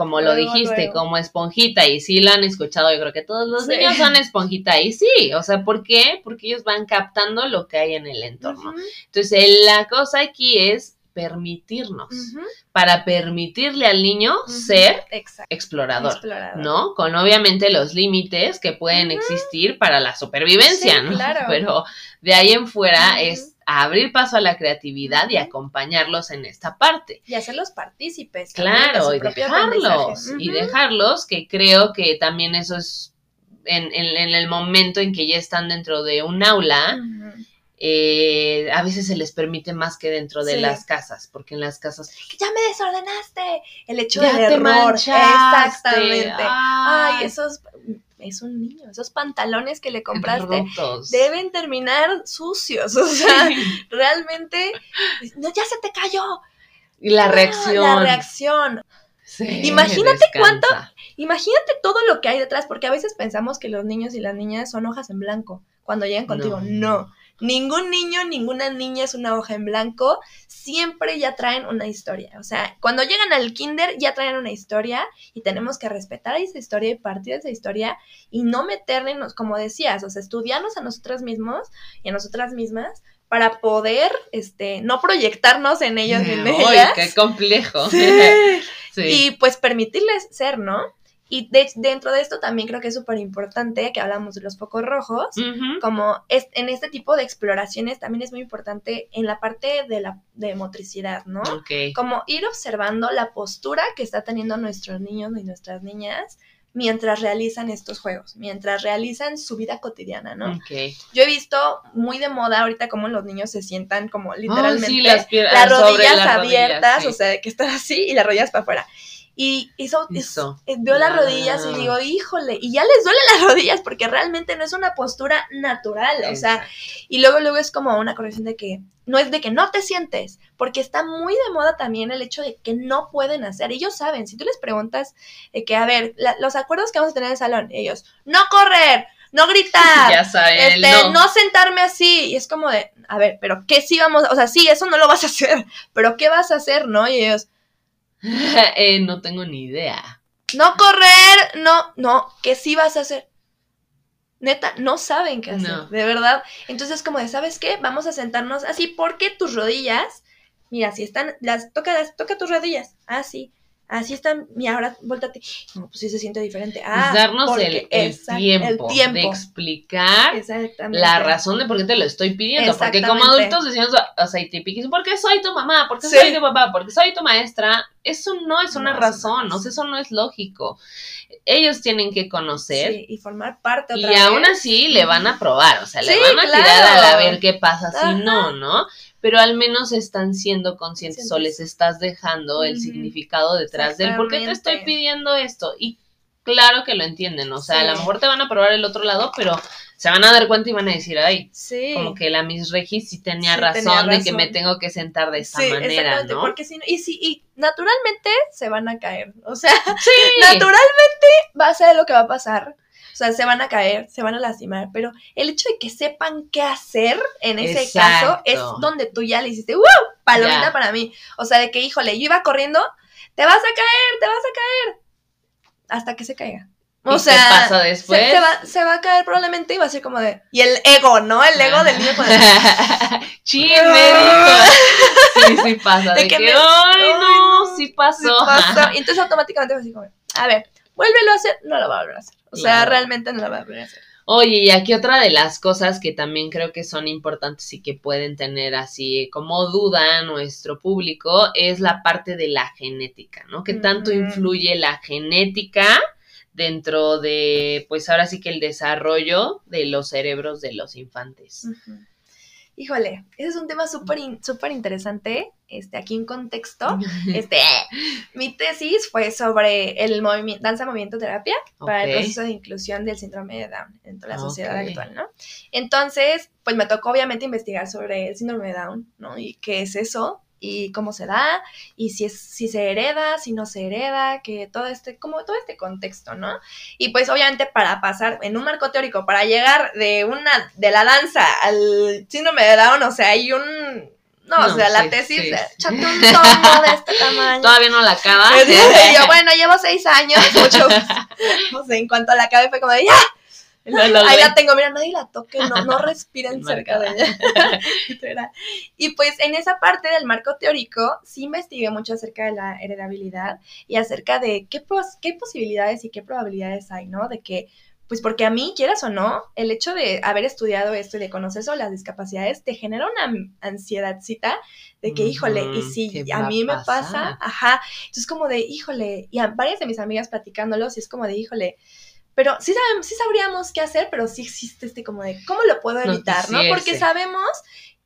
como lo dijiste, como esponjita, y sí lo han escuchado, yo creo que todos los niños son esponjita, y sí, o sea, ¿por qué? Porque ellos van captando lo que hay en el entorno. Entonces, la cosa aquí es permitirnos, para permitirle al niño ser explorador, ¿no? Con obviamente los límites que pueden existir para la supervivencia, ¿no? [laughs] Pero de ahí en fuera es abrir paso a la creatividad y acompañarlos en esta parte. Y hacerlos partícipes. Claro, y dejarlos, y dejarlos, que creo que también eso es en, el momento en que ya están dentro de un aula. Eh, a veces se les permite más que dentro de las casas, porque en las casas... Ya me desordenaste. El hecho de error. Exactamente. Ay, esos es un niño. Esos pantalones que le compraste deben terminar sucios. [laughs] O sea, realmente, no, ya se te cayó. Y la reacción. La reacción. imagínate cuánto, imagínate todo lo que hay detrás, porque a veces pensamos que los niños y las niñas son hojas en blanco cuando llegan contigo. no. Ningún niño, ninguna niña es una hoja en blanco, siempre ya traen una historia. O sea, cuando llegan al kinder ya traen una historia y tenemos que respetar esa historia y partir de esa historia y no meternos, como decías, o sea, estudiarnos a nosotras mismos y a nosotras mismas para poder, este, no proyectarnos en ellos y en ellas. qué complejo! [laughs] [laughs] Sí. Y pues permitirles ser, ¿no? Y dentro de esto también creo que es súper importante que hablamos de los focos rojos, como es, en este tipo de exploraciones también es muy importante en la parte de la de motricidad, ¿no? Como ir observando la postura que está teniendo nuestros niños y nuestras niñas mientras realizan estos juegos, mientras realizan su vida cotidiana, ¿no? Yo he visto muy de moda ahorita como los niños se sientan como literalmente las, rodillas abiertas, o sea, que están así y las rodillas para afuera. Y eso, eh, veo las rodillas y digo, híjole, y ya les duele [laughs] las rodillas porque realmente no es una postura natural, o sea, y luego luego es como una corrección de que no es de que no te sientes, porque está muy de moda también el hecho de que no pueden hacer, ellos saben, si tú les preguntas de que, a ver, los acuerdos que vamos a tener en el salón, ellos, no correr, no gritar, [laughs] ya saben, este, no. no. sentarme así. Y es como de, a ver, pero ¿qué sí vamos? O sea, sí, eso no lo vas a [laughs] hacer, pero ¿qué vas a hacer, no? Y ellos, [laughs] eh, no tengo ni idea. No correr, no, no, ¿qué sí vas a hacer? Neta, no saben qué hacer, de verdad. Entonces, como de, ¿sabes qué? Vamos a sentarnos así porque tus rodillas, mira, si están, las toca, las, toca tus rodillas, así así está, y ahora vuéltate. No, pues sí se siente diferente. Ah, darnos el, tiempo de explicar la razón de por qué te lo estoy pidiendo. Porque como adultos decimos, o sea, y ¿por qué soy tu mamá? ¿Por qué soy tu papá? ¿Por qué soy tu maestra? Eso no es una razón, o sea, eso no es lógico. Ellos tienen que conocer. y formar parte otra Y aún así le van a probar, o sea, le van a tirar a ver qué pasa si no, ¿no? Pero al menos están siendo conscientes o les estás dejando el significado detrás del por qué te estoy pidiendo esto. Y claro que lo entienden, o sea, a lo mejor te van a probar el otro lado, pero se van a dar cuenta y van a decir, ay, como que la Miss Regis sí tenía, razón, de que me tengo que sentar de esta manera, ¿no? Porque si no, y si, y naturalmente se van a caer, o sea, [laughs] naturalmente va a ser lo que va a pasar. O sea, se van a caer, se van a lastimar, pero el hecho de que sepan qué hacer en ese caso es donde tú ya le hiciste, ¡wow! Palomita para mí. O sea, de que, híjole, yo iba corriendo, te vas a caer, te vas a caer. Hasta que se caiga. O sea, qué pasa después? Se, va, a caer probablemente y va a ser como de. Y el ego, ¿no? El ego del niño. [laughs] Sí, sí pasa. De, que, ay, no, sí pasó. [laughs] Y entonces automáticamente va a decir como, a ver, vuélvelo a hacer, no lo va a volver a hacer. O sea, realmente no lo va a volver a hacer. Oye, y aquí otra de las cosas que también creo que son importantes y que pueden tener así como duda nuestro público es la parte de la genética, ¿no? Que tanto influye la genética dentro de, pues ahora sí que el desarrollo de los cerebros de los infantes. Híjole, ese es un tema súper súper interesante. Este, aquí en contexto, [laughs] este, mi tesis fue sobre el movimiento, danza movimiento terapia para el proceso de inclusión del síndrome de Down en toda la sociedad actual, ¿no? Entonces, pues me tocó obviamente investigar sobre el síndrome de Down, ¿no? Y qué es eso, y cómo se da, y si es, si se hereda, si no se hereda, que todo este, como todo este contexto, ¿no? Y pues obviamente para pasar en un marco teórico, para llegar de una, de la danza al síndrome de Down, o sea, hay un no, o sea, la tesis, sí. un [laughs] tomo de este tamaño. Todavía no la acaba. [laughs] y yo, [laughs] bueno, llevo seis años, mucho. no sé, en cuanto la acabé fue como de, ¡ya! [laughs] Ahí la tengo, mira, nadie la toque, no, no [laughs] respiren cerca de ella. [laughs] y pues en esa parte del marco teórico sí investigué mucho acerca de la heredabilidad y acerca de qué, qué posibilidades y qué probabilidades hay, ¿no? De que pues porque a mí, quieras o no, el hecho de haber estudiado esto y de conocer sobre las discapacidades te genera una ansiedadcita de que, híjole, y si a mí me pasa, ajá, entonces como de, híjole, y a varias de mis amigas platicándolo, sí es como de, híjole, pero sí, sabemos, sí sabríamos qué hacer, pero sí existe este como de, ¿cómo lo puedo evitar, no? Porque sabemos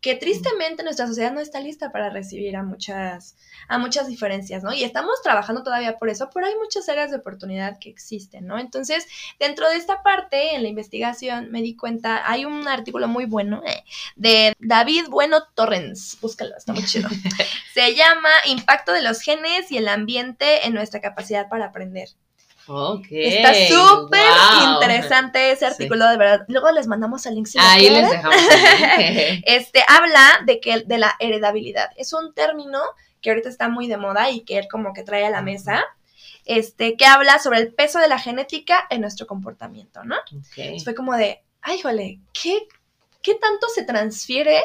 que tristemente nuestra sociedad no está lista para recibir a muchas, a muchas diferencias, ¿no? Y estamos trabajando todavía por eso, pero hay muchas áreas de oportunidad que existen, ¿no? Entonces, dentro de esta parte, en la investigación, me di cuenta, hay un artículo muy bueno eh, de David Bueno Torrens, búscalo, está muy chido. [laughs] Se llama Impacto de los genes y el ambiente en nuestra capacidad para aprender. Okay, Está súper interesante ese artículo, de verdad. Luego les mandamos el link si Ahí les dejamos. [laughs] este habla de que de la heredabilidad. Es un término que ahorita está muy de moda y que él como que trae a la mesa. Este, que habla sobre el peso de la genética en nuestro comportamiento, ¿no? Fue como de, ay, jole, ¿qué, ¿qué tanto se transfiere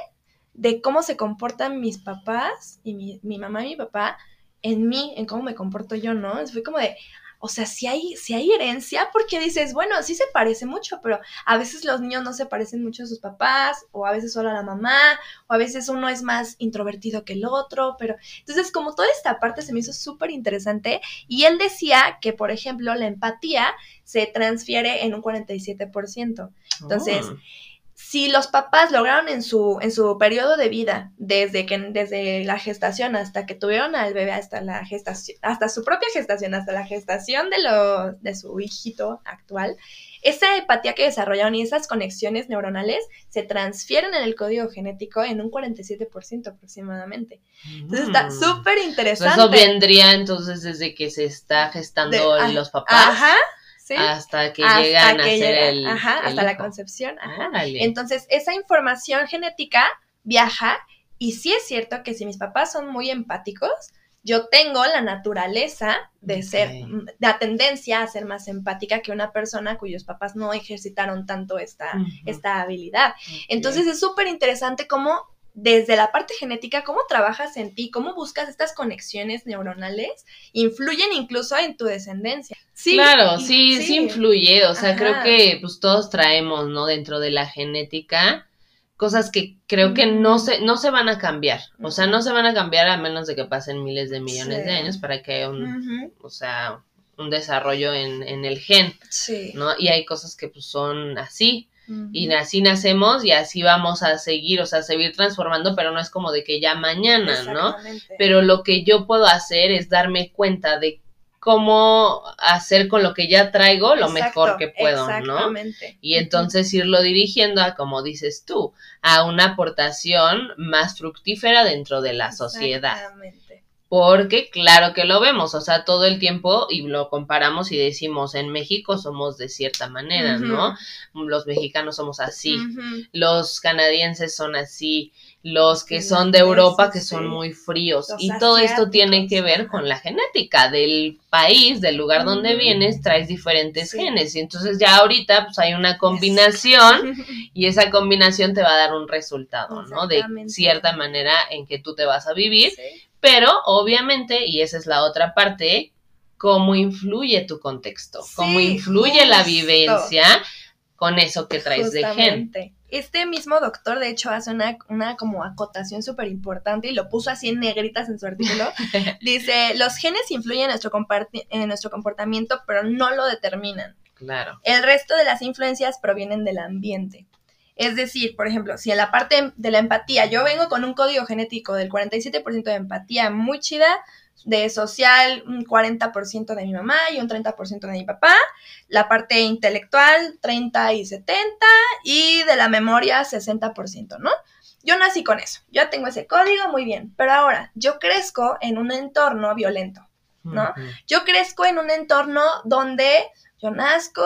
de cómo se comportan mis papás y mi, mi mamá y mi papá en mí, en cómo me comporto yo, ¿no? Fue como de, o sea, si hay, si hay herencia, porque dices, bueno, sí se parece mucho, pero a veces los niños no se parecen mucho a sus papás, o a veces solo a la mamá, o a veces uno es más introvertido que el otro, pero entonces como toda esta parte se me hizo súper interesante y él decía que, por ejemplo, la empatía se transfiere en un 47%. Entonces, oh si los papás lograron en su, en su periodo de vida, desde que, desde la gestación hasta que tuvieron al bebé, hasta la gestación, hasta su propia gestación, hasta la gestación de lo, de su hijito actual, esa empatía que desarrollaron y esas conexiones neuronales se transfieren en el código genético en un 47% aproximadamente. Entonces está mm. súper interesante. Eso vendría entonces desde que se está gestando ah, los papás. Ajá. Hasta que llegan a ser el. Ajá, hasta la concepción. Ajá. Entonces, esa información genética viaja y sí es cierto que si mis papás son muy empáticos, yo tengo la naturaleza de ser, la tendencia a ser más empática que una persona cuyos papás no ejercitaron tanto esta, esta habilidad. Entonces es súper interesante cómo desde la parte genética, cómo trabajas en ti, cómo buscas estas conexiones neuronales, influyen incluso en tu descendencia. Sí, claro, sí, sí, influye, o sea, creo que pues todos traemos, ¿no? Dentro de la genética cosas que creo que no se, no se van a cambiar, o sea, no se van a cambiar a menos de que pasen miles de millones de años para que haya un, o sea, un desarrollo en, en el gen, sí. ¿no? Y hay cosas que pues son así, y así nacemos y así vamos a seguir, o sea, seguir transformando, pero no es como de que ya mañana, ¿no? Pero lo que yo puedo hacer es darme cuenta de cómo hacer con lo que ya traigo lo mejor que puedo, ¿no? Y entonces irlo dirigiendo a, como dices tú, a una aportación más fructífera dentro de la sociedad porque claro que lo vemos, o sea, todo el tiempo y lo comparamos y decimos, en México somos de cierta manera, ¿no? Los mexicanos somos así, los canadienses son así, los que son de Europa que son muy fríos y todo esto tiene que ver con la genética del país, del lugar donde vienes, traes diferentes genes y entonces ya ahorita pues hay una combinación [laughs] y esa combinación te va a dar un resultado, ¿no? De cierta manera en que tú te vas a vivir pero obviamente, y esa es la otra parte, cómo influye tu contexto, cómo influye la vivencia con eso que traes de gen. este mismo doctor, de hecho, hace una, una como acotación súper importante y lo puso así en negritas en su artículo. [laughs] Dice, los genes influyen en nuestro, en nuestro comportamiento, pero no lo determinan. Claro. El resto de las influencias provienen del ambiente. Es decir, por ejemplo, si en la parte de la empatía yo vengo con un código genético del 47% de empatía muy chida, de social un 40% de mi mamá y un 30% de mi papá, la parte intelectual 30 y 70 y de la memoria 60%, ¿no? Yo nací con eso, yo tengo ese código muy bien, pero ahora yo crezco en un entorno violento, ¿no? Yo crezco en un entorno donde yo nazco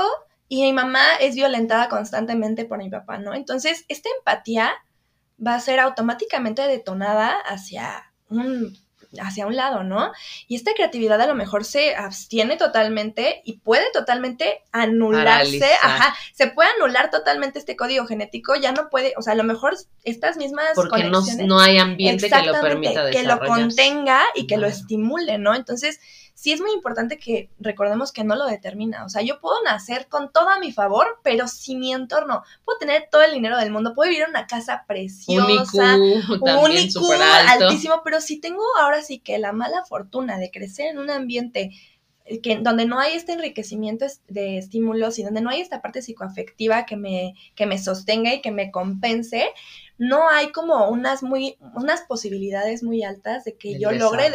y mi mamá es violentada constantemente por mi papá, ¿no? Entonces, esta empatía va a ser automáticamente detonada hacia un hacia un lado, ¿no? Y esta creatividad a lo mejor se abstiene totalmente y puede totalmente anularse, ajá, se puede anular totalmente este código genético, ya no puede, o sea, a lo mejor estas mismas Porque no, no, hay ambiente que lo permita que lo contenga y que lo estimule, ¿no? Entonces, sí es muy importante que recordemos que no lo determina. O sea, yo puedo nacer con todo a mi favor, pero si mi entorno, puedo tener todo el dinero del mundo, puedo vivir en una casa preciosa, único, altísimo, pero si tengo ahora sí que la mala fortuna de crecer en un ambiente que, donde no hay este enriquecimiento de estímulos y donde no hay esta parte psicoafectiva que me, que me sostenga y que me compense, no hay como unas muy, unas posibilidades muy altas de que yo logre,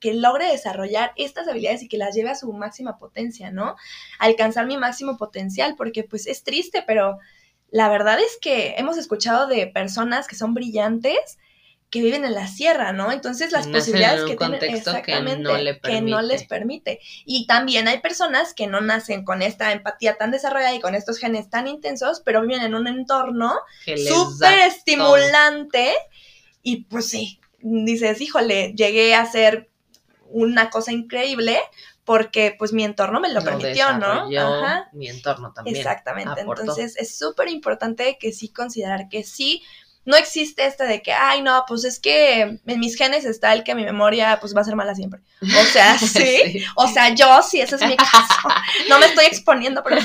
que logre desarrollar estas habilidades y que las lleve a su máxima potencia, ¿no? Alcanzar mi máximo potencial, porque pues es triste, pero la verdad es que hemos escuchado de personas que son brillantes, que viven en la sierra, ¿no? Entonces las posibilidades que tienen exactamente que no, les permite. Y también hay personas que no nacen con esta empatía tan desarrollada y con estos genes tan intensos, pero viven en un entorno súper estimulante y pues sí, dices, híjole, llegué a ser una cosa increíble porque pues mi entorno me lo, permitió, ¿no? Ajá. Mi entorno también. Exactamente. Entonces es súper importante que sí considerar que sí no existe este de que, ay, no, pues es que en mis genes está el que mi memoria pues va a ser mala siempre. O sea, [laughs] sí. O sea, yo sí, ese es mi caso. No me estoy exponiendo, pero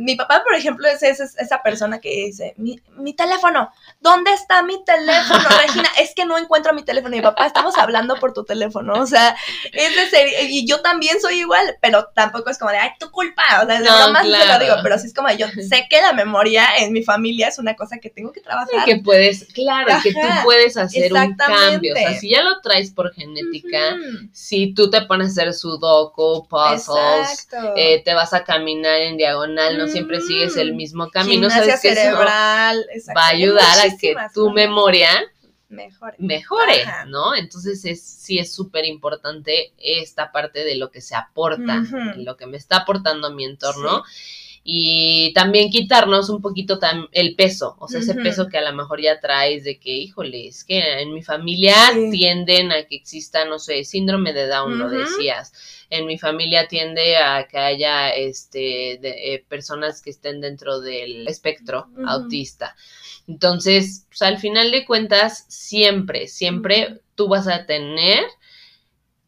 mi papá, por ejemplo, es, esa persona que dice, mi, mi, teléfono, ¿dónde está mi teléfono, Regina? Es que no encuentro mi teléfono. Mi papá, estamos hablando por tu teléfono. O sea, es de serio. Y yo también soy igual, pero tampoco es como de, ay, tu culpa. O sea, de no, broma lo digo, pero sí es como, yo sé que la memoria en mi familia es una cosa que tengo que trabajar que puedes, claro, que tú puedes hacer un cambio. O sea, si ya lo traes por genética, si tú te pones a hacer sudoku, puzzles, eh, te vas a caminar en diagonal, no siempre sigues el mismo camino, sabes que cerebral, va a ayudar a que tu memoria mejore, mejore ¿no? Entonces es, sí es súper importante esta parte de lo que se aporta, lo que me está aportando mi entorno y también quitarnos un poquito el peso, o sea, ese peso que a lo mejor ya traes de que, híjole, es que en mi familia tienden a que exista, no sé, síndrome de Down, lo decías. En mi familia tiende a que haya este, eh, personas que estén dentro del espectro autista. Entonces, pues, al final de cuentas, siempre, siempre tú vas a tener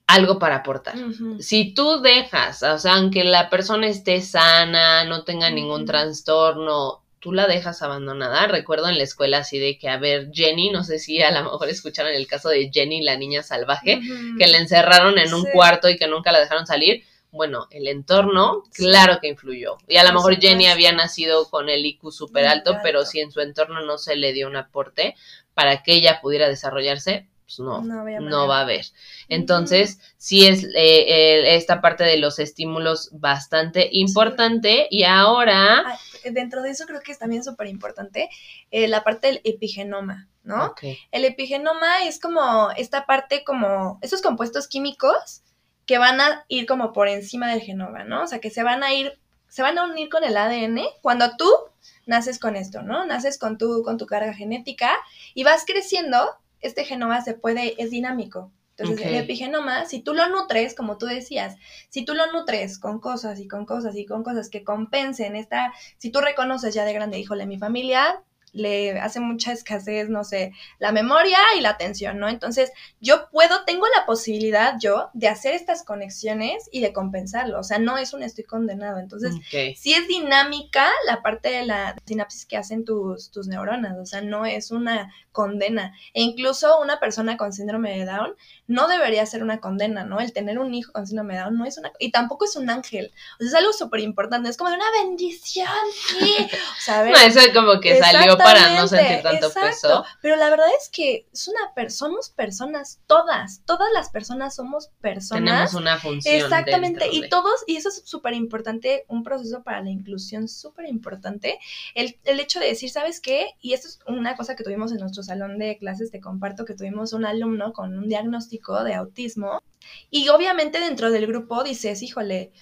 algo para aportar. Si tú dejas, o sea, aunque la persona esté sana, no tenga ningún trastorno, tú la dejas abandonada. Recuerdo en la escuela así de que, a ver, Jenny, no sé si a lo mejor escucharon el caso de Jenny, la niña salvaje, que la encerraron en un cuarto y que nunca la dejaron salir. Bueno, el entorno, claro que influyó. Y a lo mejor Jenny había nacido con el IQ súper alto, pero si en su entorno no se le dio un aporte para que ella pudiera desarrollarse, pues no, no, va a haber. Entonces, sí es eh, esta parte de los estímulos bastante importante y ahora... dentro de eso creo que es también súper importante eh, la parte del epigenoma, ¿no? El epigenoma es como esta parte como esos compuestos químicos que van a ir como por encima del genoma, ¿no? O sea, que se van a ir, se van a unir con el ADN cuando tú naces con esto, ¿no? Naces con tu, con tu carga genética y vas creciendo este genoma se puede, es dinámico. Entonces, el epigenoma, si tú lo nutres, como tú decías, si tú lo nutres con cosas y con cosas y con cosas que compensen esta, si tú reconoces ya de grande, híjole, mi familia le hace mucha escasez, no sé, la memoria y la atención, ¿no? Entonces, yo puedo, tengo la posibilidad yo de hacer estas conexiones y de compensarlo, o sea, no es un estoy condenado. Entonces, si es dinámica la parte de la sinapsis que hacen tus, tus neuronas, o sea, no es una condena. E incluso una persona con síndrome de Down no debería ser una condena, ¿no? El tener un hijo con síndrome de Down no es una... Y tampoco es un ángel. O sea, es algo súper importante. Es como de una bendición, sí. O sea, [laughs] no, eso es como que salió para no sentir tanto peso. Pero la verdad es que es una somos personas, todas. Todas las personas somos personas. Tenemos una función. Exactamente. Y todos, y eso es súper importante, un proceso para la inclusión súper importante. El, el hecho de decir, ¿sabes qué? Y esto es una cosa que tuvimos en nuestro salón de clases, te comparto que tuvimos un alumno con un diagnóstico de autismo y obviamente dentro del grupo dices, híjole,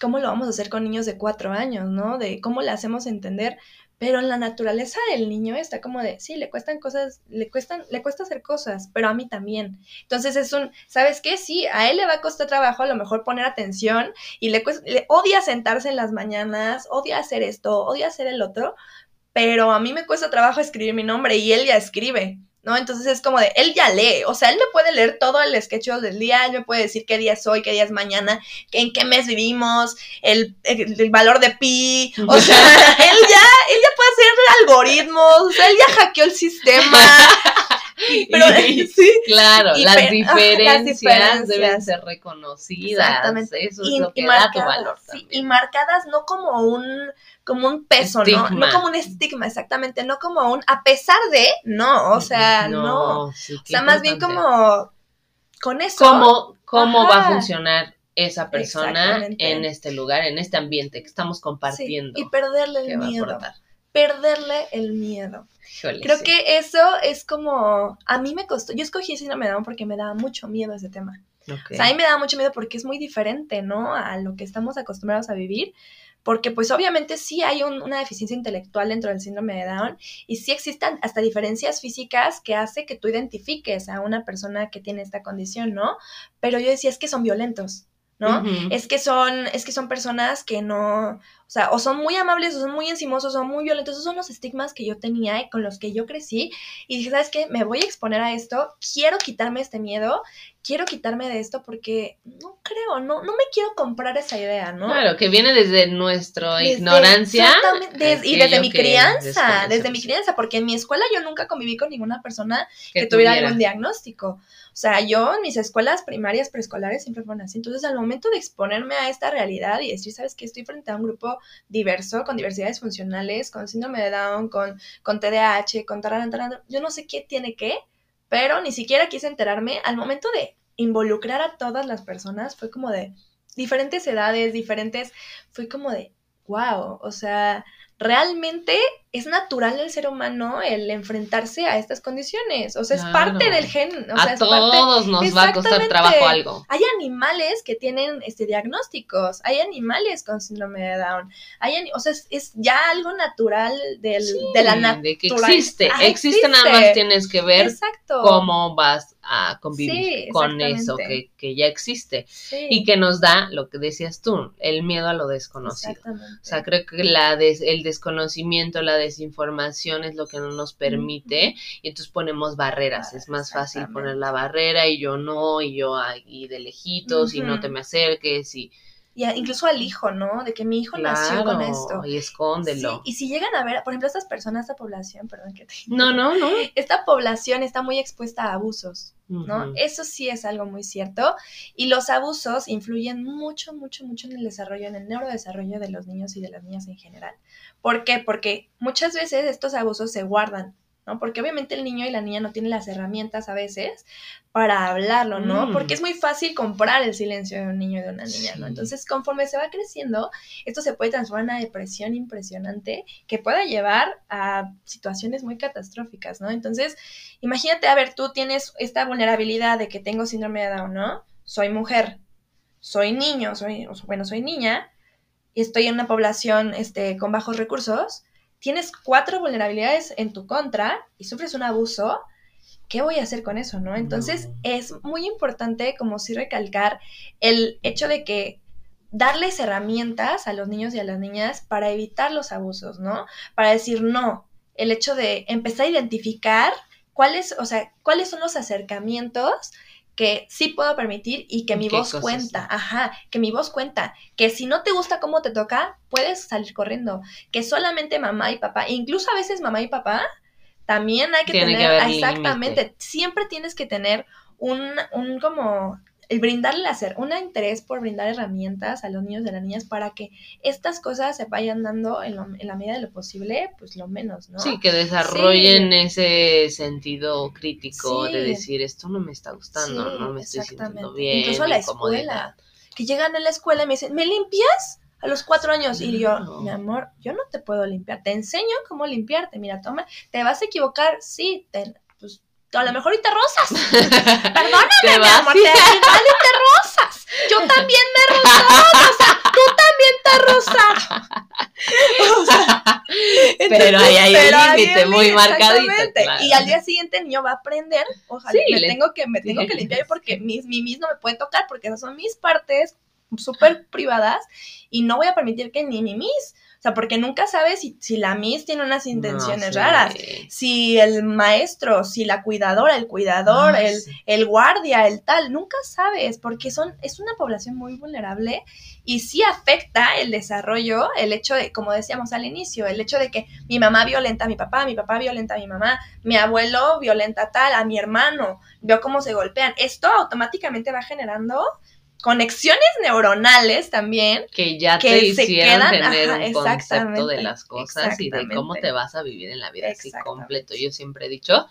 ¿cómo lo vamos a hacer con niños de cuatro años, no? De cómo le hacemos entender, pero en la naturaleza del niño está como de, sí, le cuestan cosas, le cuestan, le cuesta hacer cosas, pero a mí también. Entonces es un, ¿sabes qué? Sí, a él le va a costar trabajo a lo mejor poner atención y le, le odia sentarse en las mañanas, odia hacer esto, odia hacer el otro, pero a mí me cuesta trabajo escribir mi nombre y él ya escribe. ¿no? Entonces es como de, él ya lee, o sea, él me puede leer todo el sketch del día, él me puede decir qué día es hoy, qué día es mañana, en qué mes vivimos, el, el, valor de pi, o [laughs] sea, él ya, él ya hacer algoritmos, o sea, él ya hackeó el sistema. [laughs] Pero, sí, claro, las, [laughs] diferencias deben ser reconocidas. Exactamente. Eso es y, lo que da tu valor. Sí, y marcadas no como un como un peso, ¿no? No como un estigma, exactamente, no como un a pesar de, no, o sea, no. o sea, más bien como con eso. ¿Cómo, cómo va a funcionar esa persona en este lugar, en este ambiente que estamos compartiendo? y perderle el miedo. Perderle el miedo. Creo que eso es como, a mí me costó, yo escogí síndrome de Down porque me daba mucho miedo ese tema. O sea, a mí me daba mucho miedo porque es muy diferente, ¿no? A lo que estamos acostumbrados a vivir porque pues obviamente sí hay una deficiencia intelectual dentro del síndrome de Down y sí existen hasta diferencias físicas que hace que tú identifiques a una persona que tiene esta condición, ¿no? Pero yo decía, es que son violentos, ¿no? Es que son, es que son personas que no, o sea, o son muy amables, o son muy encimosos, o son muy violentos. Esos son los estigmas que yo tenía y con los que yo crecí. Y dije, ¿sabes qué? Me voy a exponer a esto, quiero quitarme este miedo quiero quitarme de esto porque no creo, no, no me quiero comprar esa idea, ¿no? Claro, que viene desde nuestra ignorancia. Exactamente, y desde mi crianza, desde mi crianza, porque en mi escuela yo nunca conviví con ninguna persona que, tuviera algún diagnóstico. Sea, yo en mis escuelas primarias, preescolares siempre fueron así. Entonces, al momento de exponerme a esta realidad y decir, ¿sabes qué? Estoy frente a un grupo diverso, con diversidades funcionales, con síndrome de Down, con, con TDAH, con tarantana, yo no sé qué tiene qué, pero ni siquiera quise enterarme. Al momento de involucrar a todas las personas, fue como de diferentes edades, diferentes, fue como de, wow, o sea, realmente es natural el ser humano el enfrentarse a estas condiciones. O sea, es parte del gen. O sea, a todos nos va a costar trabajo algo. Hay animales que tienen este diagnósticos, hay animales con síndrome de Down, hay, o sea, es, ya algo natural del, de la naturaleza. De que existe, existe, nada más tienes que ver cómo vas a convivir con eso que, que, ya existe y que nos da, lo que decías tú, el miedo a lo desconocido. O sea, creo que la el desconocimiento, la desinformación es lo que no nos permite y entonces ponemos barreras. es más fácil poner la barrera y yo no, y yo ahí de lejitos y no te me acerques y y incluso al hijo, ¿no? De que mi hijo nació con esto. Y escóndelo. y si llegan a ver, por ejemplo, estas personas, esta población, perdón que te... [laughs] No, no, no. [laughs] Esta población está muy expuesta a abusos, ¿no? Eso sí es algo muy cierto. Y los abusos influyen mucho, mucho, mucho en el desarrollo, en el neurodesarrollo de los niños y de las niñas en general. ¿Por qué? Porque muchas veces estos abusos se guardan ¿no? Porque obviamente el niño y la niña no tienen las herramientas a veces para hablarlo, ¿no? Mm. Porque es muy fácil comprar el silencio de un niño y de una niña, ¿no? Entonces, conforme se va creciendo, esto se puede transformar en una depresión impresionante que puede llevar a situaciones muy catastróficas, ¿no? Entonces, imagínate, a ver, tú tienes esta vulnerabilidad de que tengo síndrome de Down, ¿no? Soy mujer, soy niño, soy, bueno, soy niña, y estoy en una población este, con bajos recursos, tienes cuatro vulnerabilidades en tu contra y sufres un abuso, ¿qué voy a hacer con eso, no? Entonces es muy importante como si recalcar el hecho de que darles herramientas a los niños y a las niñas para evitar los abusos, ¿no? Para decir, no, el hecho de empezar a identificar cuáles, o sea, cuáles son los acercamientos que sí puedo permitir y que mi voz cuenta, ajá, que mi voz cuenta, que si no te gusta cómo te toca, puedes salir corriendo, que solamente mamá y papá, incluso a veces mamá y papá, también hay que tener, exactamente, siempre tienes que tener un, un como el brindarle hacer un interés por brindar herramientas a los niños y las niñas para que estas cosas se vayan dando en, la medida de lo posible, pues lo menos, ¿no? Sí, que desarrollen ese sentido crítico de decir esto no me está gustando, no me estoy sintiendo bien. Incluso a la escuela, que llegan a la escuela y me dicen, ¿me limpias? A los cuatro años. Y yo, mi amor, yo no te puedo limpiar. Te enseño cómo limpiarte. Mira, toma, te vas a equivocar. Sí, te, a lo mejor y te rosas. [laughs] Perdóname, mi amor, te, igual y te rosas. Yo también me he o sea, tú también te has rosado. pero ahí hay un límite muy marcadito. Y al día siguiente el niño va a aprender, ojalá, me, tengo que, me tengo que limpiar porque mis mimis no me pueden tocar porque esas son mis partes súper privadas y no voy a permitir que ni mimis o sea, porque nunca sabes si, si la Miss tiene unas intenciones raras, si el maestro, si la cuidadora, el cuidador, el, el, guardia, el tal, nunca sabes, porque son, es una población muy vulnerable y sí afecta el desarrollo, el hecho de, como decíamos al inicio, el hecho de que mi mamá violenta a mi papá, mi papá violenta a mi mamá, mi abuelo violenta tal, a mi hermano, veo cómo se golpean. Esto automáticamente va generando conexiones neuronales también que ya te hicieron tener un concepto de las cosas y de cómo te vas a vivir en la vida así completo. Yo siempre he dicho, o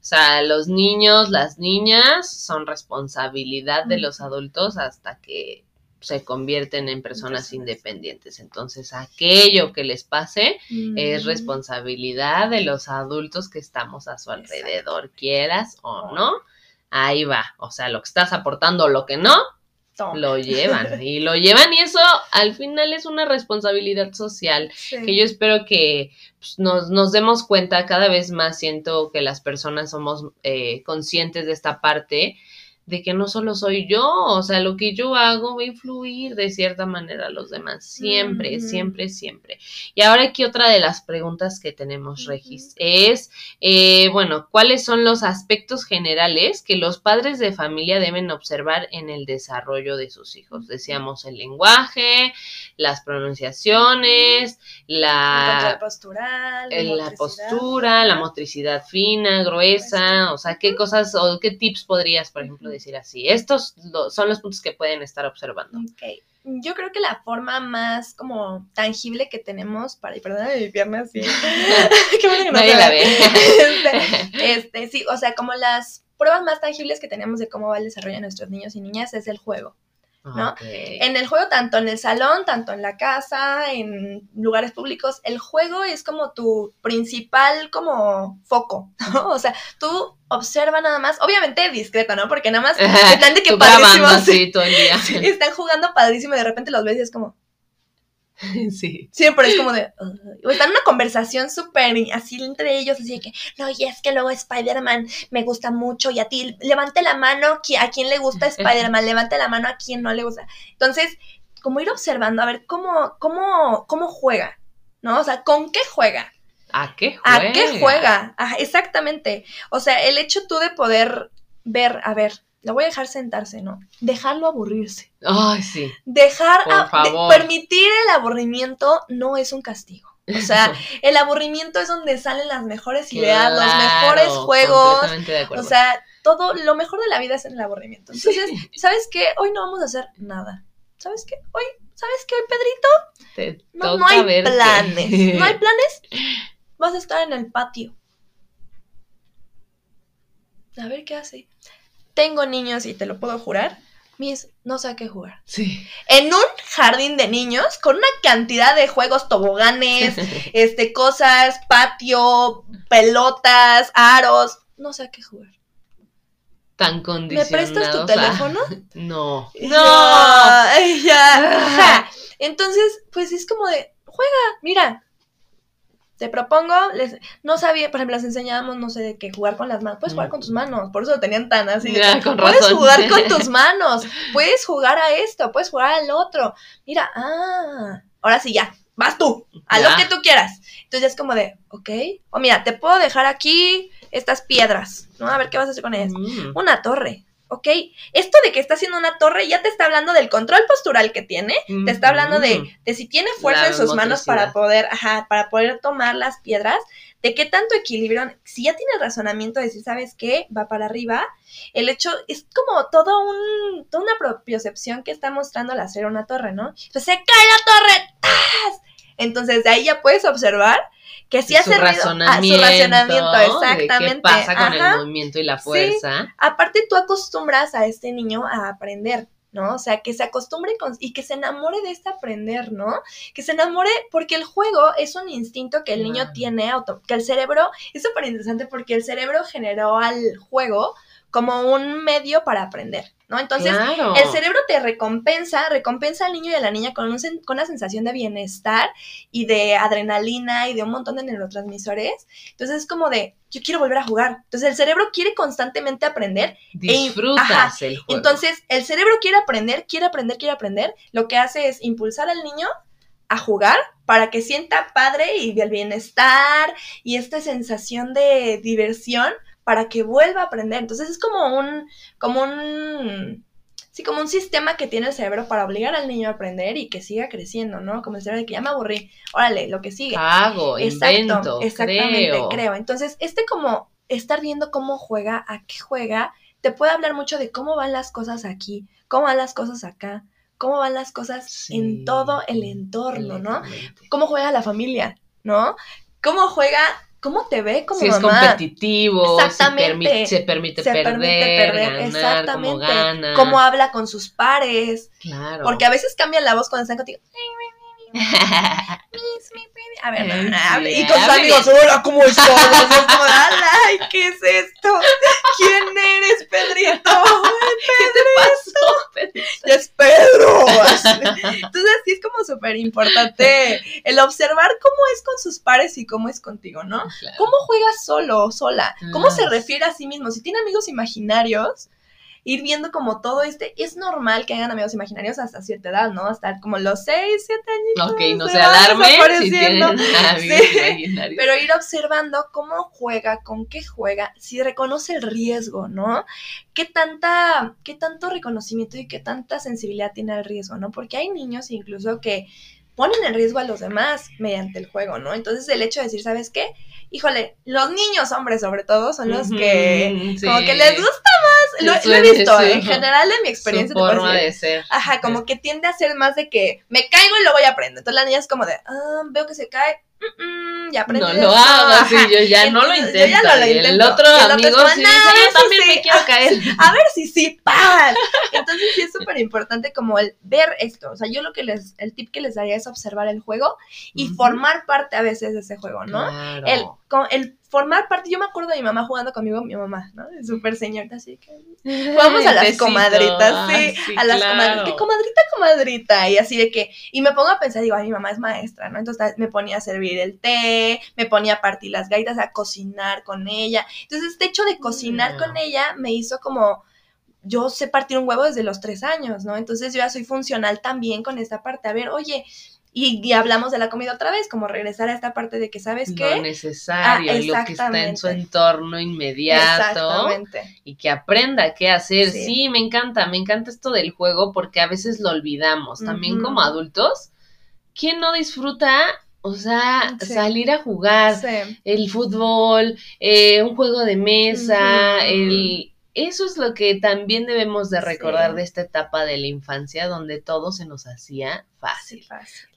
sea, los niños, las niñas son responsabilidad de los adultos hasta que se convierten en personas independientes. Entonces, aquello que les pase es responsabilidad de los adultos que estamos a su alrededor, quieras o no. Ahí va. O sea, lo que estás aportando, lo que no, lo llevan y lo llevan y eso al final es una responsabilidad social que yo espero que pues, nos, nos, demos cuenta cada vez más, siento que las personas somos eh, conscientes de esta parte de que no solo soy yo, o sea, lo que yo hago va a influir de cierta manera a los demás, siempre, siempre, siempre. Y ahora aquí otra de las preguntas que tenemos, Regis, es, eh, bueno, ¿cuáles son los aspectos generales que los padres de familia deben observar en el desarrollo de sus hijos? Decíamos el lenguaje, las pronunciaciones, la, postural, la postura, la motricidad fina, gruesa, o sea, qué cosas o qué tips podrías, por ejemplo, decir así. Estos son los puntos que pueden estar observando. Ok. Yo creo que la forma más como tangible que tenemos para, y perdóname mi pierna así. [laughs] Qué bueno que no Nadie la ve. Este, [laughs] este, sí, o sea, como las pruebas más tangibles que tenemos de cómo va el desarrollo de nuestros niños y niñas es el juego. ¿No? En el juego, tanto en el salón, tanto en la casa, en lugares públicos, el juego es como tu principal como foco, [laughs] ¿no? O sea, tú observa nada más, obviamente discreto, ¿no? Porque nada más [laughs] están de que padrísimo. [laughs] todo el día. están jugando padrísimo y de repente los ves y es como, [laughs] Sí. Siempre es como de. o están en una conversación súper así entre ellos, así de que, no, y es que luego Spider-Man me gusta mucho y a ti, levante la mano a quien le gusta [laughs] Spider-Man, levante la mano a quien no le gusta. Entonces, como ir observando, a ver cómo, cómo, cómo juega, ¿no? O sea, ¿con qué juega? ¿A qué juega? ¿A qué juega? exactamente. O sea, el hecho tú de poder ver, a ver, lo voy a dejar sentarse, ¿no? Dejarlo aburrirse. Ay, sí. Dejar, permitir el aburrimiento no es un castigo. O sea, [laughs] el aburrimiento es donde salen las mejores ideas, los mejores juegos. O sea, todo lo mejor de la vida es en el aburrimiento. Entonces, ¿sabes qué? Hoy no vamos a hacer nada. ¿Sabes qué? Hoy, ¿sabes qué hoy, Pedrito? no, no hay planes. ¿No hay [laughs] planes? Vas a estar en el patio. A ver qué hace tengo niños y te lo puedo jurar, mis, no sé a qué jugar. Sí. En un jardín de niños, con una cantidad de juegos, toboganes, [laughs] este, cosas, patio, pelotas, aros, no sé a qué jugar. Tan condicionado. ¿Me prestas tu teléfono? [laughs] no. No. [laughs] ya. Entonces, pues es como de, juega, mira, te propongo, les, no sabía, por ejemplo, les enseñábamos, no sé, de qué jugar con las manos. Puedes jugar con tus manos, por eso lo tenían tan así. puedes jugar con [laughs] tus manos, puedes jugar a esto, puedes jugar al otro. Mira, ah, ahora sí ya, vas tú, a lo que tú quieras. Entonces es como de, ok, o mira, te puedo dejar aquí estas piedras, ¿no? A ver qué vas a hacer con ellas. Mm. Una torre. ¿Ok? Esto de que está haciendo una torre ya te está hablando del control postural que tiene, te está hablando de, de si tiene fuerza en sus manos para poder, ajá, para poder tomar las piedras, de qué tanto equilibrio, si ya tiene razonamiento de decir, ¿sabes qué? Va para arriba, el hecho es como todo un, toda una propiocepción que está mostrando al hacer una torre, ¿no? Entonces se cae la torre, ¡tas! Entonces de ahí ya puedes observar que sí hace razonamiento, su razonamiento, exactamente. ¿Qué pasa con el movimiento y la fuerza? Aparte tú acostumbras a este niño a aprender. ¿no? O sea, que se acostumbre y que se enamore de este aprender, ¿no? Que se enamore porque el juego es un instinto que el niño tiene, auto que el cerebro, es súper interesante porque el cerebro generó al juego como un medio para aprender. ¿No? Entonces, el cerebro te recompensa, recompensa al niño y a la niña con, con una sensación de bienestar y de adrenalina y de un montón de neurotransmisores. Entonces, es como de, yo quiero volver a jugar. Entonces, el cerebro quiere constantemente aprender. E Disfrutas el juego. Entonces, el cerebro quiere aprender, quiere aprender, quiere aprender. Lo que hace es impulsar al niño a jugar para que sienta padre y del bienestar y esta sensación de diversión para que vuelva a aprender. Entonces es como un, como un, sí, como un sistema que tiene el cerebro para obligar al niño a aprender y que siga creciendo, ¿no? Como el cerebro de que ya me aburrí, órale, lo que sigue. Hago, Exacto, exactamente, creo. Entonces, este como estar viendo cómo juega, a qué juega, te puede hablar mucho de cómo van las cosas aquí, cómo van las cosas acá, cómo van las cosas en todo el entorno, ¿no? Cómo juega la familia, ¿no? Cómo juega cómo te ve como si es competitivo, exactamente. Se, permite, se perder, permite perder, ganar, exactamente. Cómo, gana. cómo habla con sus pares. Claro. Porque a veces cambian la voz cuando están contigo. A ver, no, y con amigos, [laughs] hola, ¿cómo estás? ay, ¿qué es esto? ¿Quién eres, Pedrito? [laughs] ¿Qué te pasó, Pedrito? Es Pedro. Entonces, sí es como súper importante el observar cómo es con sus pares y cómo es contigo, ¿no? ¿Cómo juega solo o sola? ¿Cómo se refiere a sí mismo? Si tiene amigos imaginarios, ir viendo como todo este, es normal que hagan amigos imaginarios hasta cierta edad, ¿no? Hasta como los 6, 7 años. Ok, no se, alarme si tienen [laughs] amigos imaginarios. Pero ir observando cómo juega, con qué juega, si reconoce el riesgo, ¿no? ¿Qué tanta, qué tanto reconocimiento y qué tanta sensibilidad tiene al riesgo, ¿no? Porque hay niños incluso que ponen en riesgo a los demás mediante el juego, ¿no? Entonces el hecho de decir, ¿sabes qué? híjole, los niños hombres sobre todo son los que como que les gusta más, lo, he visto, [laughs] en general en mi experiencia. Su forma de ser. Ajá, como que tiende a ser más de que me caigo y lo voy a aprender. Entonces la niña es como de, ah, veo que se cae, mm, ya aprendí. No lo hago, sí, yo ya no lo intento. Yo ya no lo intento. El otro amigo sí dice, yo también me quiero [laughs] caer. A ver si sí, ¡pam! Entonces sí es [laughs] súper importante como el ver esto. O sea, yo lo que les, el tip que les daría es observar el juego y formar parte a veces de ese juego, ¿no? Claro. El, el formar parte, yo me acuerdo de mi mamá jugando conmigo, mi mamá, ¿no? Súper señorita, así que vamos a las comadritas, sí, a las comadritas, ¿qué comadrita, comadrita? Y así de que, y me pongo a pensar, digo, ay, mi mamá es maestra, ¿no? Entonces me ponía a servir el té, me ponía a partir las gaitas, a cocinar con ella. Entonces este hecho de cocinar con ella me hizo como yo sé partir un huevo desde los tres años, ¿no? Entonces yo ya soy funcional también con esta parte. A ver, oye, y, hablamos de la comida otra vez, como regresar a esta parte de que, ¿sabes qué? Lo necesario, ah, lo que está en su entorno inmediato. Y que aprenda qué hacer. Sí. me encanta, me encanta esto del juego porque a veces lo olvidamos. También como adultos, ¿quién no disfruta o sea, salir a jugar, el fútbol, eh, un juego de mesa, el eso es lo que también debemos de recordar de esta etapa de la infancia, donde todo se nos hacía fácil,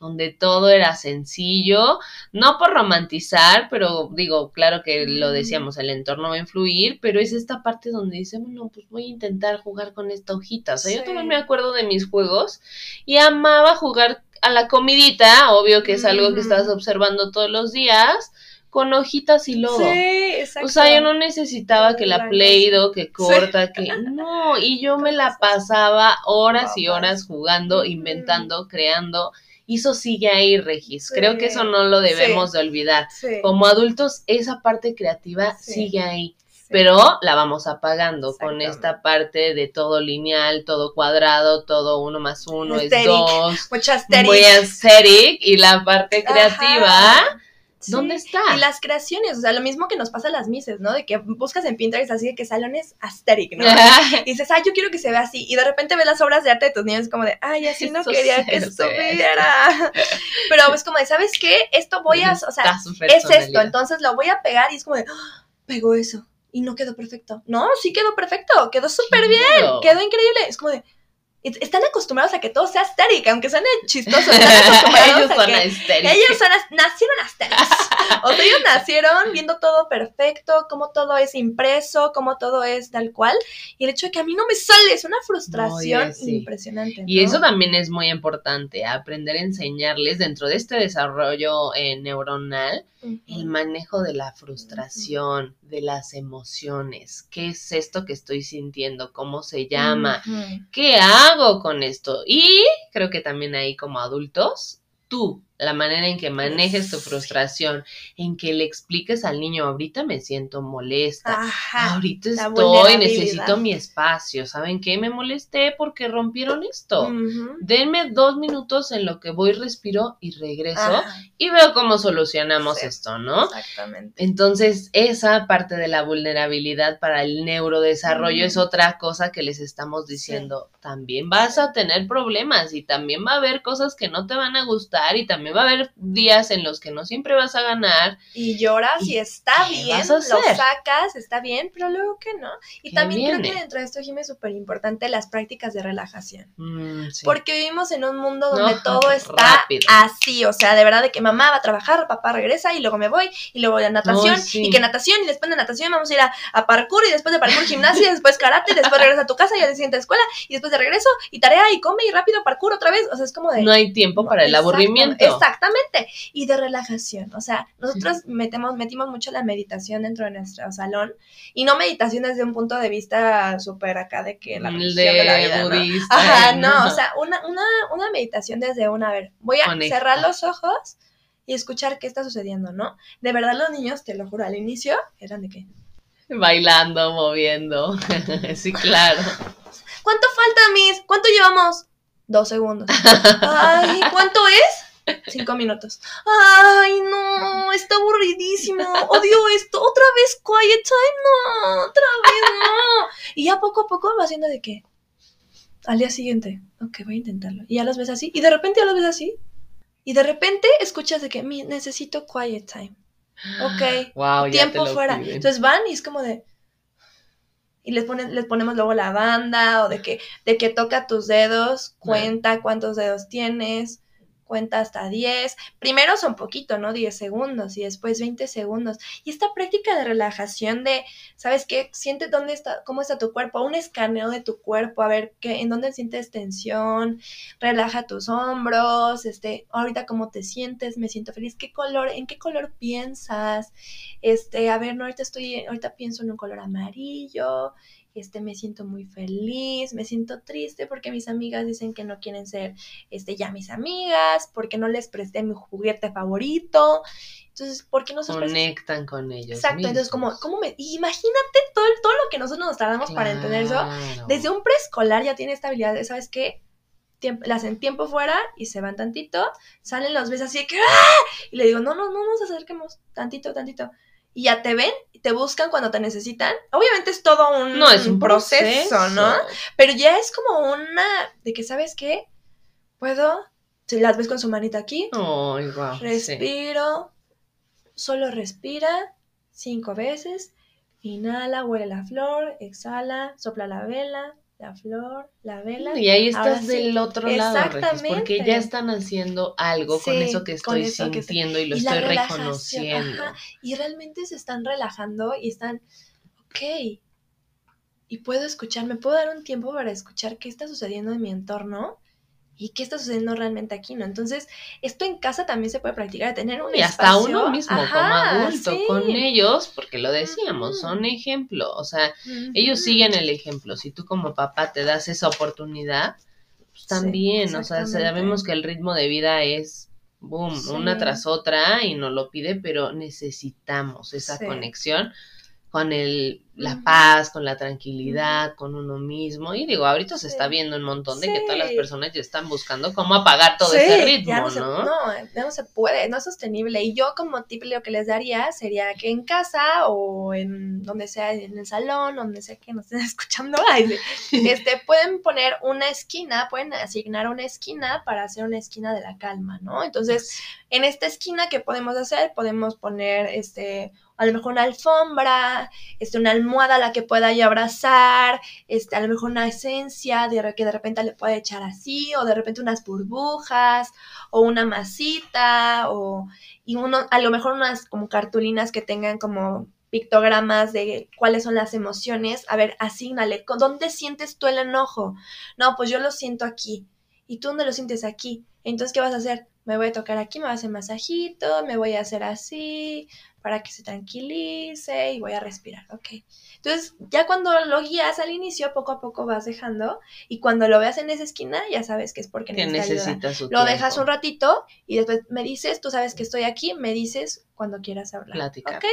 donde todo era sencillo, no por romantizar, pero digo, claro que lo decíamos, el entorno va a influir, pero es esta parte donde dice, bueno, pues voy a intentar jugar con esta hojita. O sea, yo también me acuerdo de mis juegos y amaba jugar a la comidita, obvio que es algo que estás observando todos los días, con hojitas y lodo. Sí, exacto. O sea, yo no necesitaba que la Play-Doh, que corta, que no, y yo me la pasaba horas y horas jugando, inventando, creando. Y eso sigue ahí, Regis. Creo que eso no lo debemos de olvidar. Como adultos, esa parte creativa sigue ahí. Pero la vamos apagando con esta parte de todo lineal, todo cuadrado, todo uno más uno es dos. Mucha Muy aesthetic. Y la parte creativa ¿Dónde está? Y las creaciones, o sea, lo mismo que nos pasa a las mises, ¿no? De que buscas en Pinterest así de que salones aesthetic, ¿no? [laughs] y dices, ay, yo quiero que se vea así. Y de repente ves las obras de arte de tus niños como de, ay, así no quería que estuviera. [laughs] Pero es como de, ¿sabes qué? Esto voy a, o sea, es esto, entonces lo voy a pegar y es como de, ¡Ah! pego eso. Y no quedó perfecto. No, sí quedó perfecto, quedó súper bien, quedó increíble. Es como de, están acostumbrados a que todo sea estérica, aunque suene chistoso. Están [laughs] acostumbrados ellos a son que ellos son, nacieron astéricos. [laughs] o sea, ellos nacieron viendo todo perfecto, cómo todo es impreso, cómo todo es tal cual. Y el hecho de que a mí no me sale es una frustración impresionante. Y eso también es muy importante, aprender a enseñarles dentro de este desarrollo eh, neuronal el manejo de la frustración, de las emociones. ¿Qué es esto que estoy sintiendo? ¿Cómo se llama? ¿Qué hago con esto? Y creo que también ahí como adultos, tú la manera en que manejes tu frustración, en que le expliques al niño, ahorita me siento molesta, ahorita estoy, necesito mi espacio, ¿saben qué? Me molesté porque rompieron esto. Denme dos minutos en lo que voy, respiro y regreso y veo cómo solucionamos esto, ¿no? Exactamente. Entonces, esa parte de la vulnerabilidad para el neurodesarrollo es otra cosa que les estamos diciendo. También vas a tener problemas y también va a haber cosas que no te van a gustar y también va a haber días en los que no siempre vas a ganar. Y lloras y, está bien, lo sacas, está bien, pero luego que no. Y también creo que dentro de esto, Jimmy, es súper importante las prácticas de relajación. Mm, Porque vivimos en un mundo donde todo [laughs] está así, o sea, de verdad de que mamá va a trabajar, papá regresa y luego me voy y luego voy a natación y que natación y después de natación vamos a ir a, parkour y después de parkour gimnasia y [laughs] después karate y después regresa a tu casa y al siguiente escuela y después de regreso y tarea y come y rápido parkour otra vez, o sea, es como de... No hay tiempo para el aburrimiento. Exactamente. Y de relajación. O sea, nosotros metemos, metimos mucho la meditación dentro de nuestro salón. Y no meditación desde un punto de vista súper acá de que la religión de, la vida, budista. ¿no? Ajá, no, o sea, una, una, una meditación desde una, a ver, voy a cerrar los ojos y escuchar qué está sucediendo, ¿no? De verdad los niños, te lo juro, al inicio eran de qué? Bailando, moviendo. [laughs] sí, claro. ¿Cuánto falta, Miss? ¿Cuánto llevamos? Dos segundos. [laughs] Ay, ¿cuánto es? Cinco minutos. Ay, no, está aburridísimo. Odio esto. Otra vez quiet time. No, otra vez no. Y ya poco a poco va haciendo de qué. Al día siguiente. Ok, voy a intentarlo. Y ya los ves así. Y de repente ya los ves así. Y de repente escuchas de que necesito quiet time. Ok. Wow, tiempo fuera. Entonces van y es como de y les, ponen, les ponemos luego la banda o de que, de que toca tus dedos, cuenta cuántos dedos tienes, cuenta hasta 10. Primero son poquito, ¿no? 10 segundos y después 20 segundos. Y esta práctica de relajación de, ¿sabes qué? Siente dónde está, cómo está tu cuerpo, un escaneo de tu cuerpo, a ver qué, en dónde sientes tensión, relaja tus hombros, este, ahorita cómo te sientes, me siento feliz, qué color, en qué color piensas, este, a ver, no, ahorita estoy, ahorita pienso en un color amarillo, este, me siento muy feliz, me siento triste porque mis amigas dicen que no quieren ser, este, ya mis amigas, porque no les presté mi juguete favorito. Entonces, ¿por qué no se conectan con ellos? Exacto, entonces como, ¿cómo me imagínate todo, todo lo que nosotros nos tardamos para entender eso? Desde un preescolar ya tiene esta habilidad de, ¿sabes qué? la hacen tiempo fuera y se van tantito, salen los ves así que ¡ah! y le digo, no, no, no nos acerquemos, tantito, tantito y ya te ven, te buscan cuando te necesitan. Obviamente es todo un, no, es un proceso, ¿no? Pero ya es como una de que, ¿sabes qué? Puedo, si las ves con su manita aquí, respiro, solo respira cinco veces, inhala, huele la flor, exhala, sopla la vela, la flor, la vela. Y ahí estás del otro lado, porque ya están haciendo algo con eso que estoy sintiendo y lo estoy reconociendo. y realmente se están relajando y están, ok, y puedo escuchar, me puedo dar un tiempo para escuchar qué está sucediendo en mi entorno ¿y qué está sucediendo realmente aquí? ¿no? Entonces, esto en casa también se puede practicar, tener un y hasta uno mismo como adulto con ellos, porque lo decíamos, son ejemplo, o sea, ellos siguen el ejemplo. Si tú como papá te das esa oportunidad, pues también, o sea, sabemos que el ritmo de vida es boom, una tras otra y nos lo pide, pero necesitamos esa conexión con el la paz, con la tranquilidad, con uno mismo. Y digo, ahorita se está viendo un montón de que todas las personas ya están buscando cómo apagar todo ese ritmo, no, ¿no? no, no se puede, no es sostenible. Y yo como tip lo que les daría sería que en casa o en donde sea, en el salón, donde sea que nos estén [laughs] escuchando, este, [laughs] pueden poner una esquina, pueden asignar una esquina para hacer una esquina de la calma, ¿no? Entonces, en esta esquina, ¿qué podemos hacer? Podemos poner, este, a lo mejor una alfombra, este, una almohada a la que pueda yo abrazar, este, a lo mejor una esencia de que de repente le pueda echar así, o de repente unas burbujas, o una masita, o y uno, a lo mejor unas como cartulinas que tengan como pictogramas de cuáles son las emociones. A ver, asignale, ¿dónde sientes tú el enojo? No, pues yo lo siento aquí. ¿Y tú dónde lo sientes aquí? Entonces, ¿qué vas a hacer? Me voy a tocar aquí, me voy a hacer masajito, me voy a hacer así, para que se tranquilice y voy a respirar, ok. Entonces, ya cuando lo guías al inicio, poco a poco vas dejando y cuando lo veas en esa esquina, ya sabes que es porque necesitas Lo dejas un ratito y después me dices, tú sabes que estoy aquí, me dices cuando quieras hablar. Platicar. ¿Ok?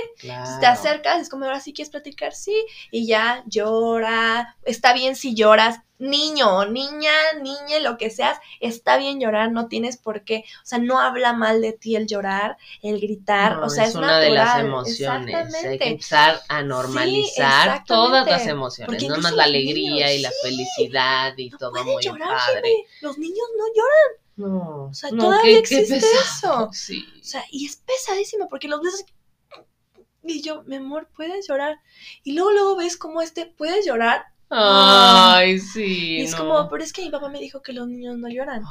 te acercas, es como ahora sí quieres platicar, sí, y ya llora, está bien si lloras, niño, niña, niña, lo que seas, está bien llorar, no tienes por qué, o sea, no habla mal de ti el llorar, el gritar, o sea, es, una de las emociones, hay que empezar a normalizar todas las emociones, no más la alegría y la felicidad y todo muy padre. Los niños no lloran. No, o sea, todavía existe eso. Sí. O sea, y es pesadísimo porque los ves y yo, mi amor, puedes llorar. Y luego, luego ves cómo este, puedes llorar, Ay, sí. Y es como, pero es que mi papá me dijo que los niños no lloran.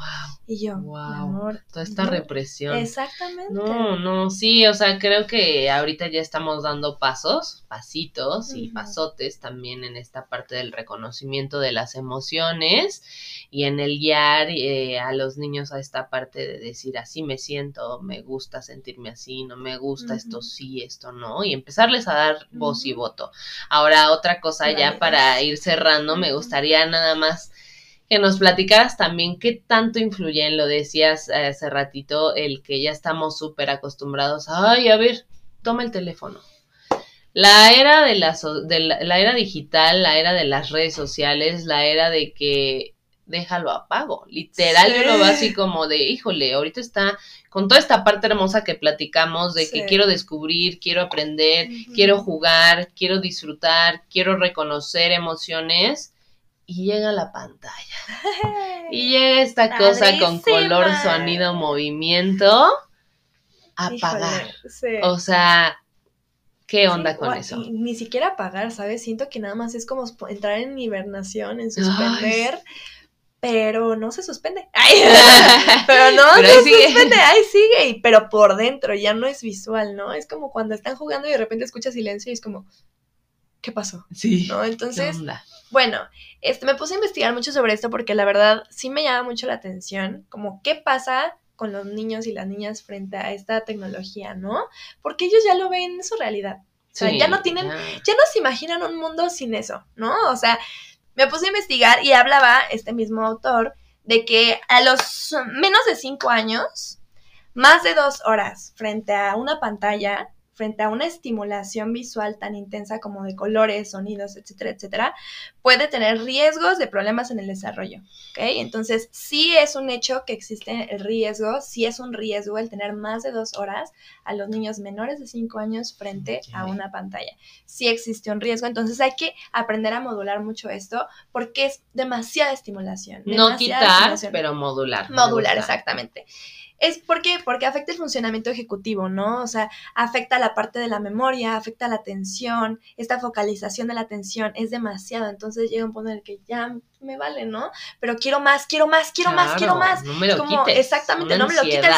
Y yo, wow. amor. Toda esta represión. Exactamente. No, no, sí, o sea, creo que ahorita ya estamos dando pasos, pasitos y pasotes también en esta parte del reconocimiento de las emociones y en el guiar eh, a los niños a esta parte de decir así me siento, me gusta sentirme así, no me gusta esto sí, esto no, y empezarles a dar voz y voto. Ahora, otra cosa ya para ir cerrando, me gustaría nada más que nos platicaras también qué tanto influye en lo decías hace ratito, el que ya estamos súper acostumbrados, ay, a ver, toma el teléfono. La era de la, de la, era digital, la era de las redes sociales, la era de que déjalo apago. Literal, yo lo veo así como de, híjole, ahorita está con toda esta parte hermosa que platicamos de que quiero descubrir, quiero aprender, quiero jugar, quiero disfrutar, quiero reconocer emociones. Y llega la pantalla. y [laughs] llega esta cosa con color, sonido, movimiento. Apagar. O sea, ¿Qué onda con eso? Ni siquiera apagar, ¿sabes? Siento que nada más es como entrar en hibernación, en suspender pero no se suspende. [laughs] [laughs] pero no se suspende, ahí sigue, pero por dentro ya no es visual, ¿no? Es como cuando están jugando y de repente escucha silencio y es como, ¿qué pasó? Sí. ¿No? Entonces, bueno, este, me puse a investigar mucho sobre esto porque la verdad sí me llama mucho la atención, como qué pasa con los niños y las niñas frente a esta tecnología, ¿no? Porque ellos ya lo ven en su realidad. O sea, ya no tienen, ya no se imaginan un mundo sin eso, ¿no? O sea, me puse a investigar y hablaba este mismo autor de que a los menos de cinco años, más de dos horas frente a una pantalla frente a una estimulación visual tan intensa como de colores, sonidos, etcétera, etcétera, puede tener riesgos de problemas en el desarrollo. ¿ok? Entonces, sí es un hecho que existe el riesgo, sí es un riesgo el tener más de dos horas a los niños menores de cinco años frente a una pantalla. Sí existe un riesgo, entonces hay que aprender a modular mucho esto porque es demasiada estimulación. no quitar, pero modular. Modular, exactamente. Es porque, porque afecta el funcionamiento ejecutivo, ¿no? O sea, afecta la parte de la memoria, afecta la atención, esta focalización de la atención es demasiado. Entonces llega un punto en el que ya me vale, ¿no? Pero quiero más, quiero más, quiero más, quiero más. No me lo Como, Exactamente, no me lo quites.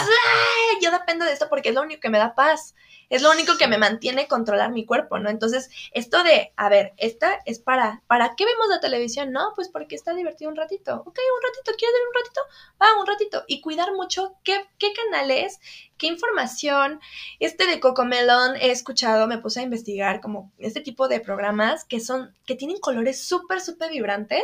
Yo dependo de esto porque es lo único que me da paz. Es lo único que me mantiene controlar mi cuerpo, ¿no? Entonces, esto de, a ver, esta es para, ¿para qué vemos la televisión? No, pues porque está divertido un ratito. Ok, un ratito, ¿quieres ver un ratito? Va, un ratito. Y cuidar mucho qué, qué canales ¿Qué información? Este de Cocomelon he escuchado, me puse a investigar como este tipo de programas que son, que tienen colores súper, súper vibrantes,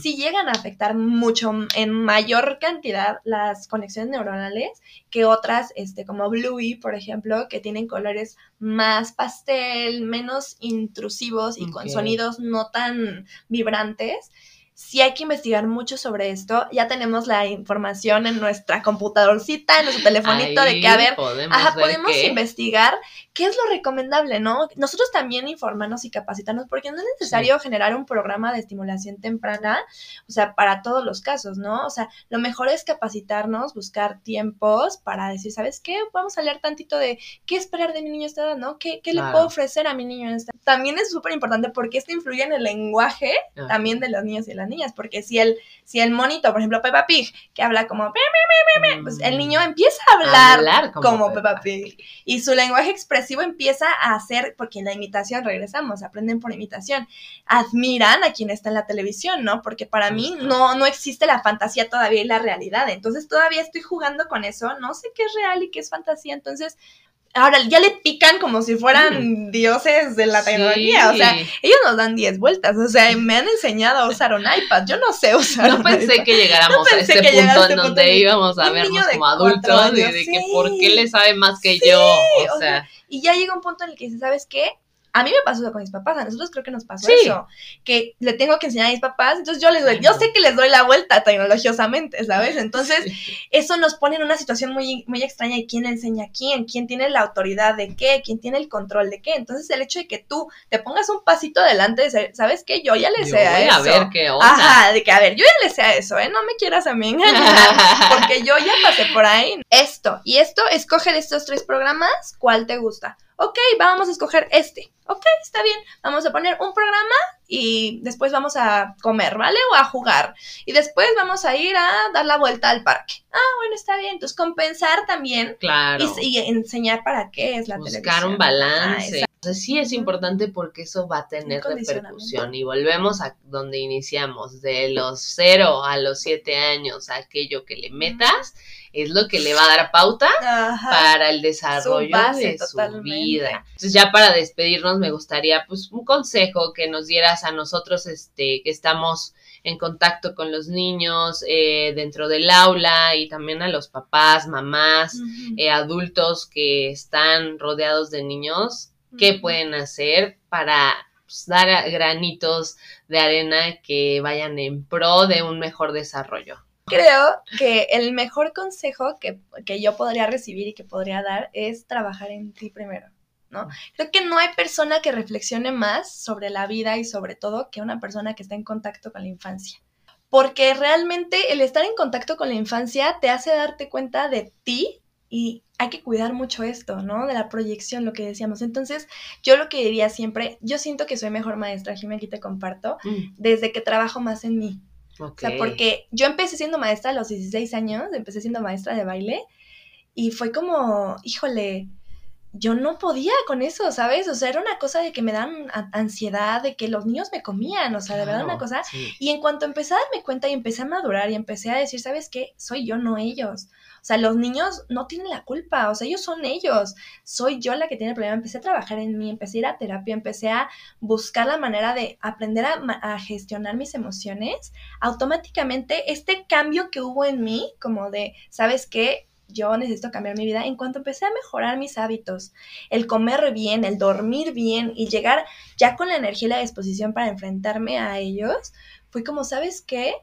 si llegan a afectar mucho, en mayor cantidad, las conexiones neuronales que otras, este, como Bluey, por ejemplo, que tienen colores más pastel, menos intrusivos y con sonidos no tan vibrantes sí hay que investigar mucho sobre esto. Ya tenemos la información en nuestra computadorcita, en nuestro telefonito, de que, a ver, podemos, ajá, podemos investigar qué es lo recomendable, ¿no? Nosotros también informarnos y capacitarnos, porque no es necesario generar un programa de estimulación temprana, o sea, para todos los casos, ¿no? O sea, lo mejor es capacitarnos, buscar tiempos para decir, ¿sabes qué? Vamos a leer tantito de qué esperar de mi niño a esta edad, ¿no? ¿Qué, qué le puedo ofrecer a mi niño en esta También es súper importante porque esto influye en el lenguaje también de los niños y las niñas, porque si el, si el monito, por ejemplo, Peppa Pig, que habla como, pues el niño empieza a hablar, como, Peppa Pig. Y su lenguaje expresivo empieza a hacer, porque en la imitación, regresamos, aprenden por imitación, admiran a quien está en la televisión, ¿no? Porque para mí no, no existe la fantasía todavía y la realidad. Entonces todavía estoy jugando con eso, no sé qué es real y qué es fantasía. Entonces ahora ya le pican como si fueran dioses de la tecnología. O sea, ellos nos dan 10 vueltas. O sea, me han enseñado a usar un iPad. Yo no sé usar No pensé que llegáramos a este punto en donde íbamos a vernos como adultos y de que por qué le sabe más que yo. O, sea, y ya llega un punto en el que dices, ¿sabes qué? A mí me pasó eso con mis papás, a nosotros creo que nos pasó eso, que le tengo que enseñar a mis papás, entonces yo les doy, yo sé que les doy la vuelta tecnologiosamente, ¿sabes? [laughs] Entonces, eso nos pone en una situación muy, muy extraña y quién enseña a quién, quién tiene la autoridad de qué, quién tiene el control de qué. Entonces, el hecho de que tú te pongas un pasito adelante, ¿sabes qué? Yo ya le sé a eso. a ver qué onda. Ajá, de que, a ver, yo ya le sé a eso, ¿eh? No me quieras a mí engañar, [laughs] porque yo ya pasé por ahí. Esto, y esto, escoge de estos tres programas, ¿cuál te gusta? Ok, vamos a escoger este. Ok, está bien. Vamos a poner un programa y después vamos a comer, ¿vale? O a jugar. Y después vamos a ir a dar la vuelta al parque. Ah, bueno, está bien. Entonces, compensar también. Claro. Y, enseñar para qué es la Buscar televisión. Buscar un balance. Ah, Entonces, sí es importante porque eso va a tener repercusión. Y volvemos a donde iniciamos, de los 0 a los 7 años, aquello que le metas es lo que le va a dar pauta para el desarrollo de su vida. Entonces ya para despedirnos me gustaría pues un consejo que nos dieras a nosotros este que estamos en contacto con los niños eh, dentro del aula y también a los papás, mamás, eh, adultos que están rodeados de niños, qué pueden hacer para pues, dar granitos de arena que vayan en pro de un mejor desarrollo. Creo que el mejor consejo que, yo podría recibir y que podría dar es trabajar en ti primero. ¿no? Creo que no hay persona que reflexione más sobre la vida y sobre todo que una persona que está en contacto con la infancia. Porque realmente el estar en contacto con la infancia te hace darte cuenta de ti y hay que cuidar mucho esto, ¿no? De la proyección, lo que decíamos. Entonces, yo lo que diría siempre, yo siento que soy mejor maestra, Jimmy, aquí te comparto, mm. desde que trabajo más en mí. O sea, porque yo empecé siendo maestra a los 16 años, empecé siendo maestra de baile y fue como, híjole, yo no podía con eso, ¿sabes? O sea, era una cosa de que me dan ansiedad, de que los niños me comían, o sea, de verdad una cosa. Y en cuanto empecé a darme cuenta y empecé a madurar y empecé a decir, ¿sabes qué? Soy yo, no ellos. O sea, los niños no tienen la culpa, o sea, ellos son ellos. Soy yo la que tiene el problema. Empecé a trabajar en mí, empecé a ir a terapia, empecé a buscar la manera de aprender a, gestionar mis emociones. Automáticamente, este cambio que hubo en mí, como de, ¿sabes qué? Yo necesito cambiar mi vida, en cuanto empecé a mejorar mis hábitos, el comer bien, el dormir bien y llegar ya con la energía y la disposición para enfrentarme a ellos, fue como, ¿sabes qué?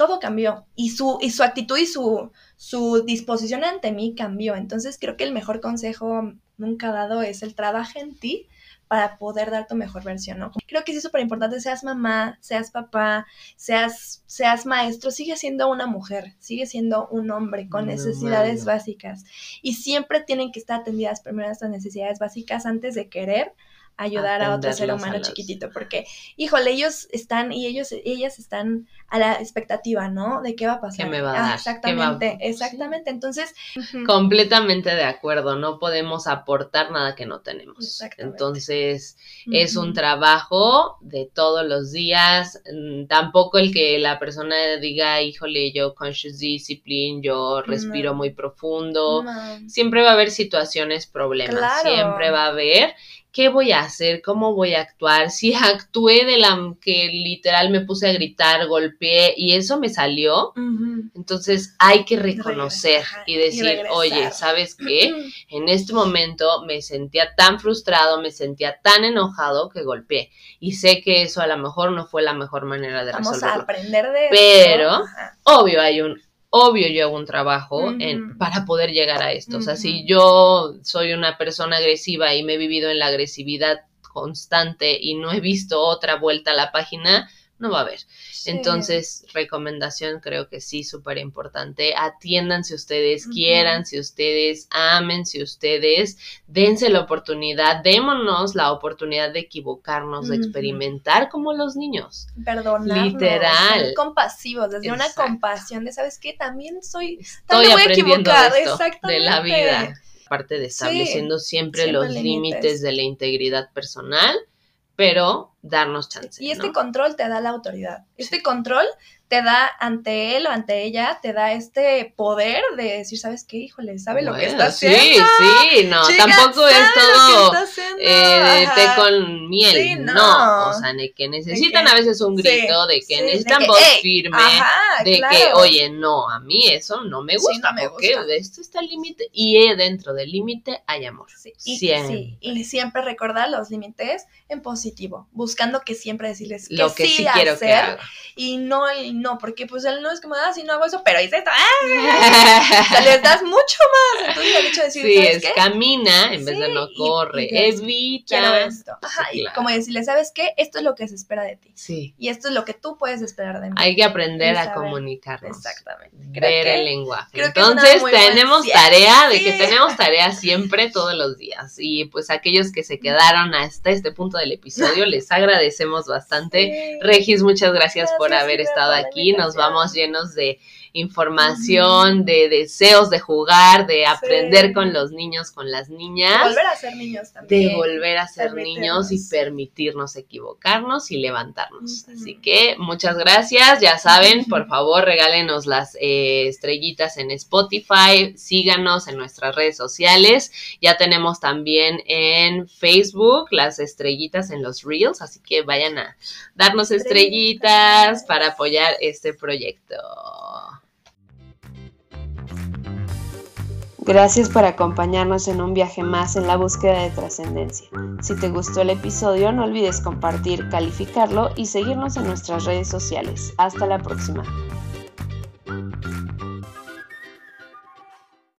todo cambió y su, y su actitud y su, su disposición ante mí cambió. Entonces creo que el mejor consejo nunca dado es el trabajo en ti para poder dar tu mejor versión, ¿no? Creo que sí es súper importante, seas mamá, seas papá, seas, seas maestro, sigue siendo una mujer, sigue siendo un hombre con necesidades básicas y siempre tienen que estar atendidas primero estas necesidades básicas antes de querer ayudar a otro ser humano chiquitito, porque, híjole, ellos están y ellos, ellas están a la expectativa, ¿no? De qué va a pasar. ¿Qué me va a dar? exactamente, exactamente. Entonces, completamente de acuerdo, no podemos aportar nada que no tenemos. Entonces, es un trabajo de todos los días, mm, tampoco el que la persona diga, híjole, yo conscious discipline, yo respiro muy profundo. Siempre va a haber situaciones, problemas, siempre va a haber ¿qué voy a hacer? ¿Cómo voy a actuar? [laughs] Si actué de la que literal me puse a gritar, golpeé y eso me salió, entonces hay que reconocer y decir, oye, ¿sabes qué? [clears throat] En este momento me sentía tan frustrado, me sentía tan enojado que golpeé y sé que eso a lo mejor no fue la mejor manera de Vamos a aprender de Pero, obvio, hay un obvio yo hago un trabajo en, para poder llegar a esto. O sea, si yo soy una persona agresiva y me he vivido en la agresividad constante y no he visto otra vuelta a la página, no va a haber. Entonces, recomendación creo que sí, súper importante. Atiendan si ustedes quieran, si ustedes amen, si ustedes dense la oportunidad, démonos la oportunidad de equivocarnos, de experimentar como los niños. Perdonar. Literal. Ser compasivos, desde una compasión de, ¿sabes qué? También soy... Estoy aprendiendo de, esto, de la vida. Parte de estableciendo siempre, los límites de la integridad personal pero darnos chance. Y este control te da la autoridad. Este control te da ante él o ante ella, te da este poder de decir, ¿sabes qué? Híjole, ¿sabe lo que está haciendo? Sí, sí, no, tampoco es todo eh, de té con miel, no. o sea, de que necesitan a veces un grito, de que necesitan voz firme, de que, oye, no, a mí eso no me gusta, no porque esto está el límite, y dentro del límite hay amor, y, siempre. y siempre recordar los límites en positivo, buscando que siempre decirles que lo que sí, quiero hacer, y no no, porque pues él no es como, ah, si no hago eso, pero hice esto, ¡ah! les das mucho más. Entonces el hecho de decir, sí, es camina en vez de no corre, evita. esto. Ajá, y como decirle, ¿sabes qué? Esto es lo que se espera de ti. Sí. Y esto es lo que tú puedes esperar de mí. Hay que aprender a comunicarnos. Exactamente. Ver el lenguaje. Entonces tenemos tarea de que tenemos tarea siempre, todos los días. Y pues aquellos que se quedaron hasta este punto del episodio, [laughs] les agradecemos bastante. Regis, muchas gracias por haber estado aquí aquí nos vamos llenos de información, de deseos de jugar, de aprender con los niños, con las niñas. De volver a ser niños también. De volver a ser niños y permitirnos equivocarnos y levantarnos. Así que muchas gracias. Ya saben, por favor, regálenos las eh, estrellitas en Spotify, síganos en nuestras redes sociales. Ya tenemos también en Facebook las estrellitas en los Reels, así que vayan a darnos estrellitas para apoyar este proyecto. Gracias por acompañarnos en un viaje más en la búsqueda de trascendencia. Si te gustó el episodio, no olvides compartir, calificarlo y seguirnos en nuestras redes sociales. Hasta la próxima.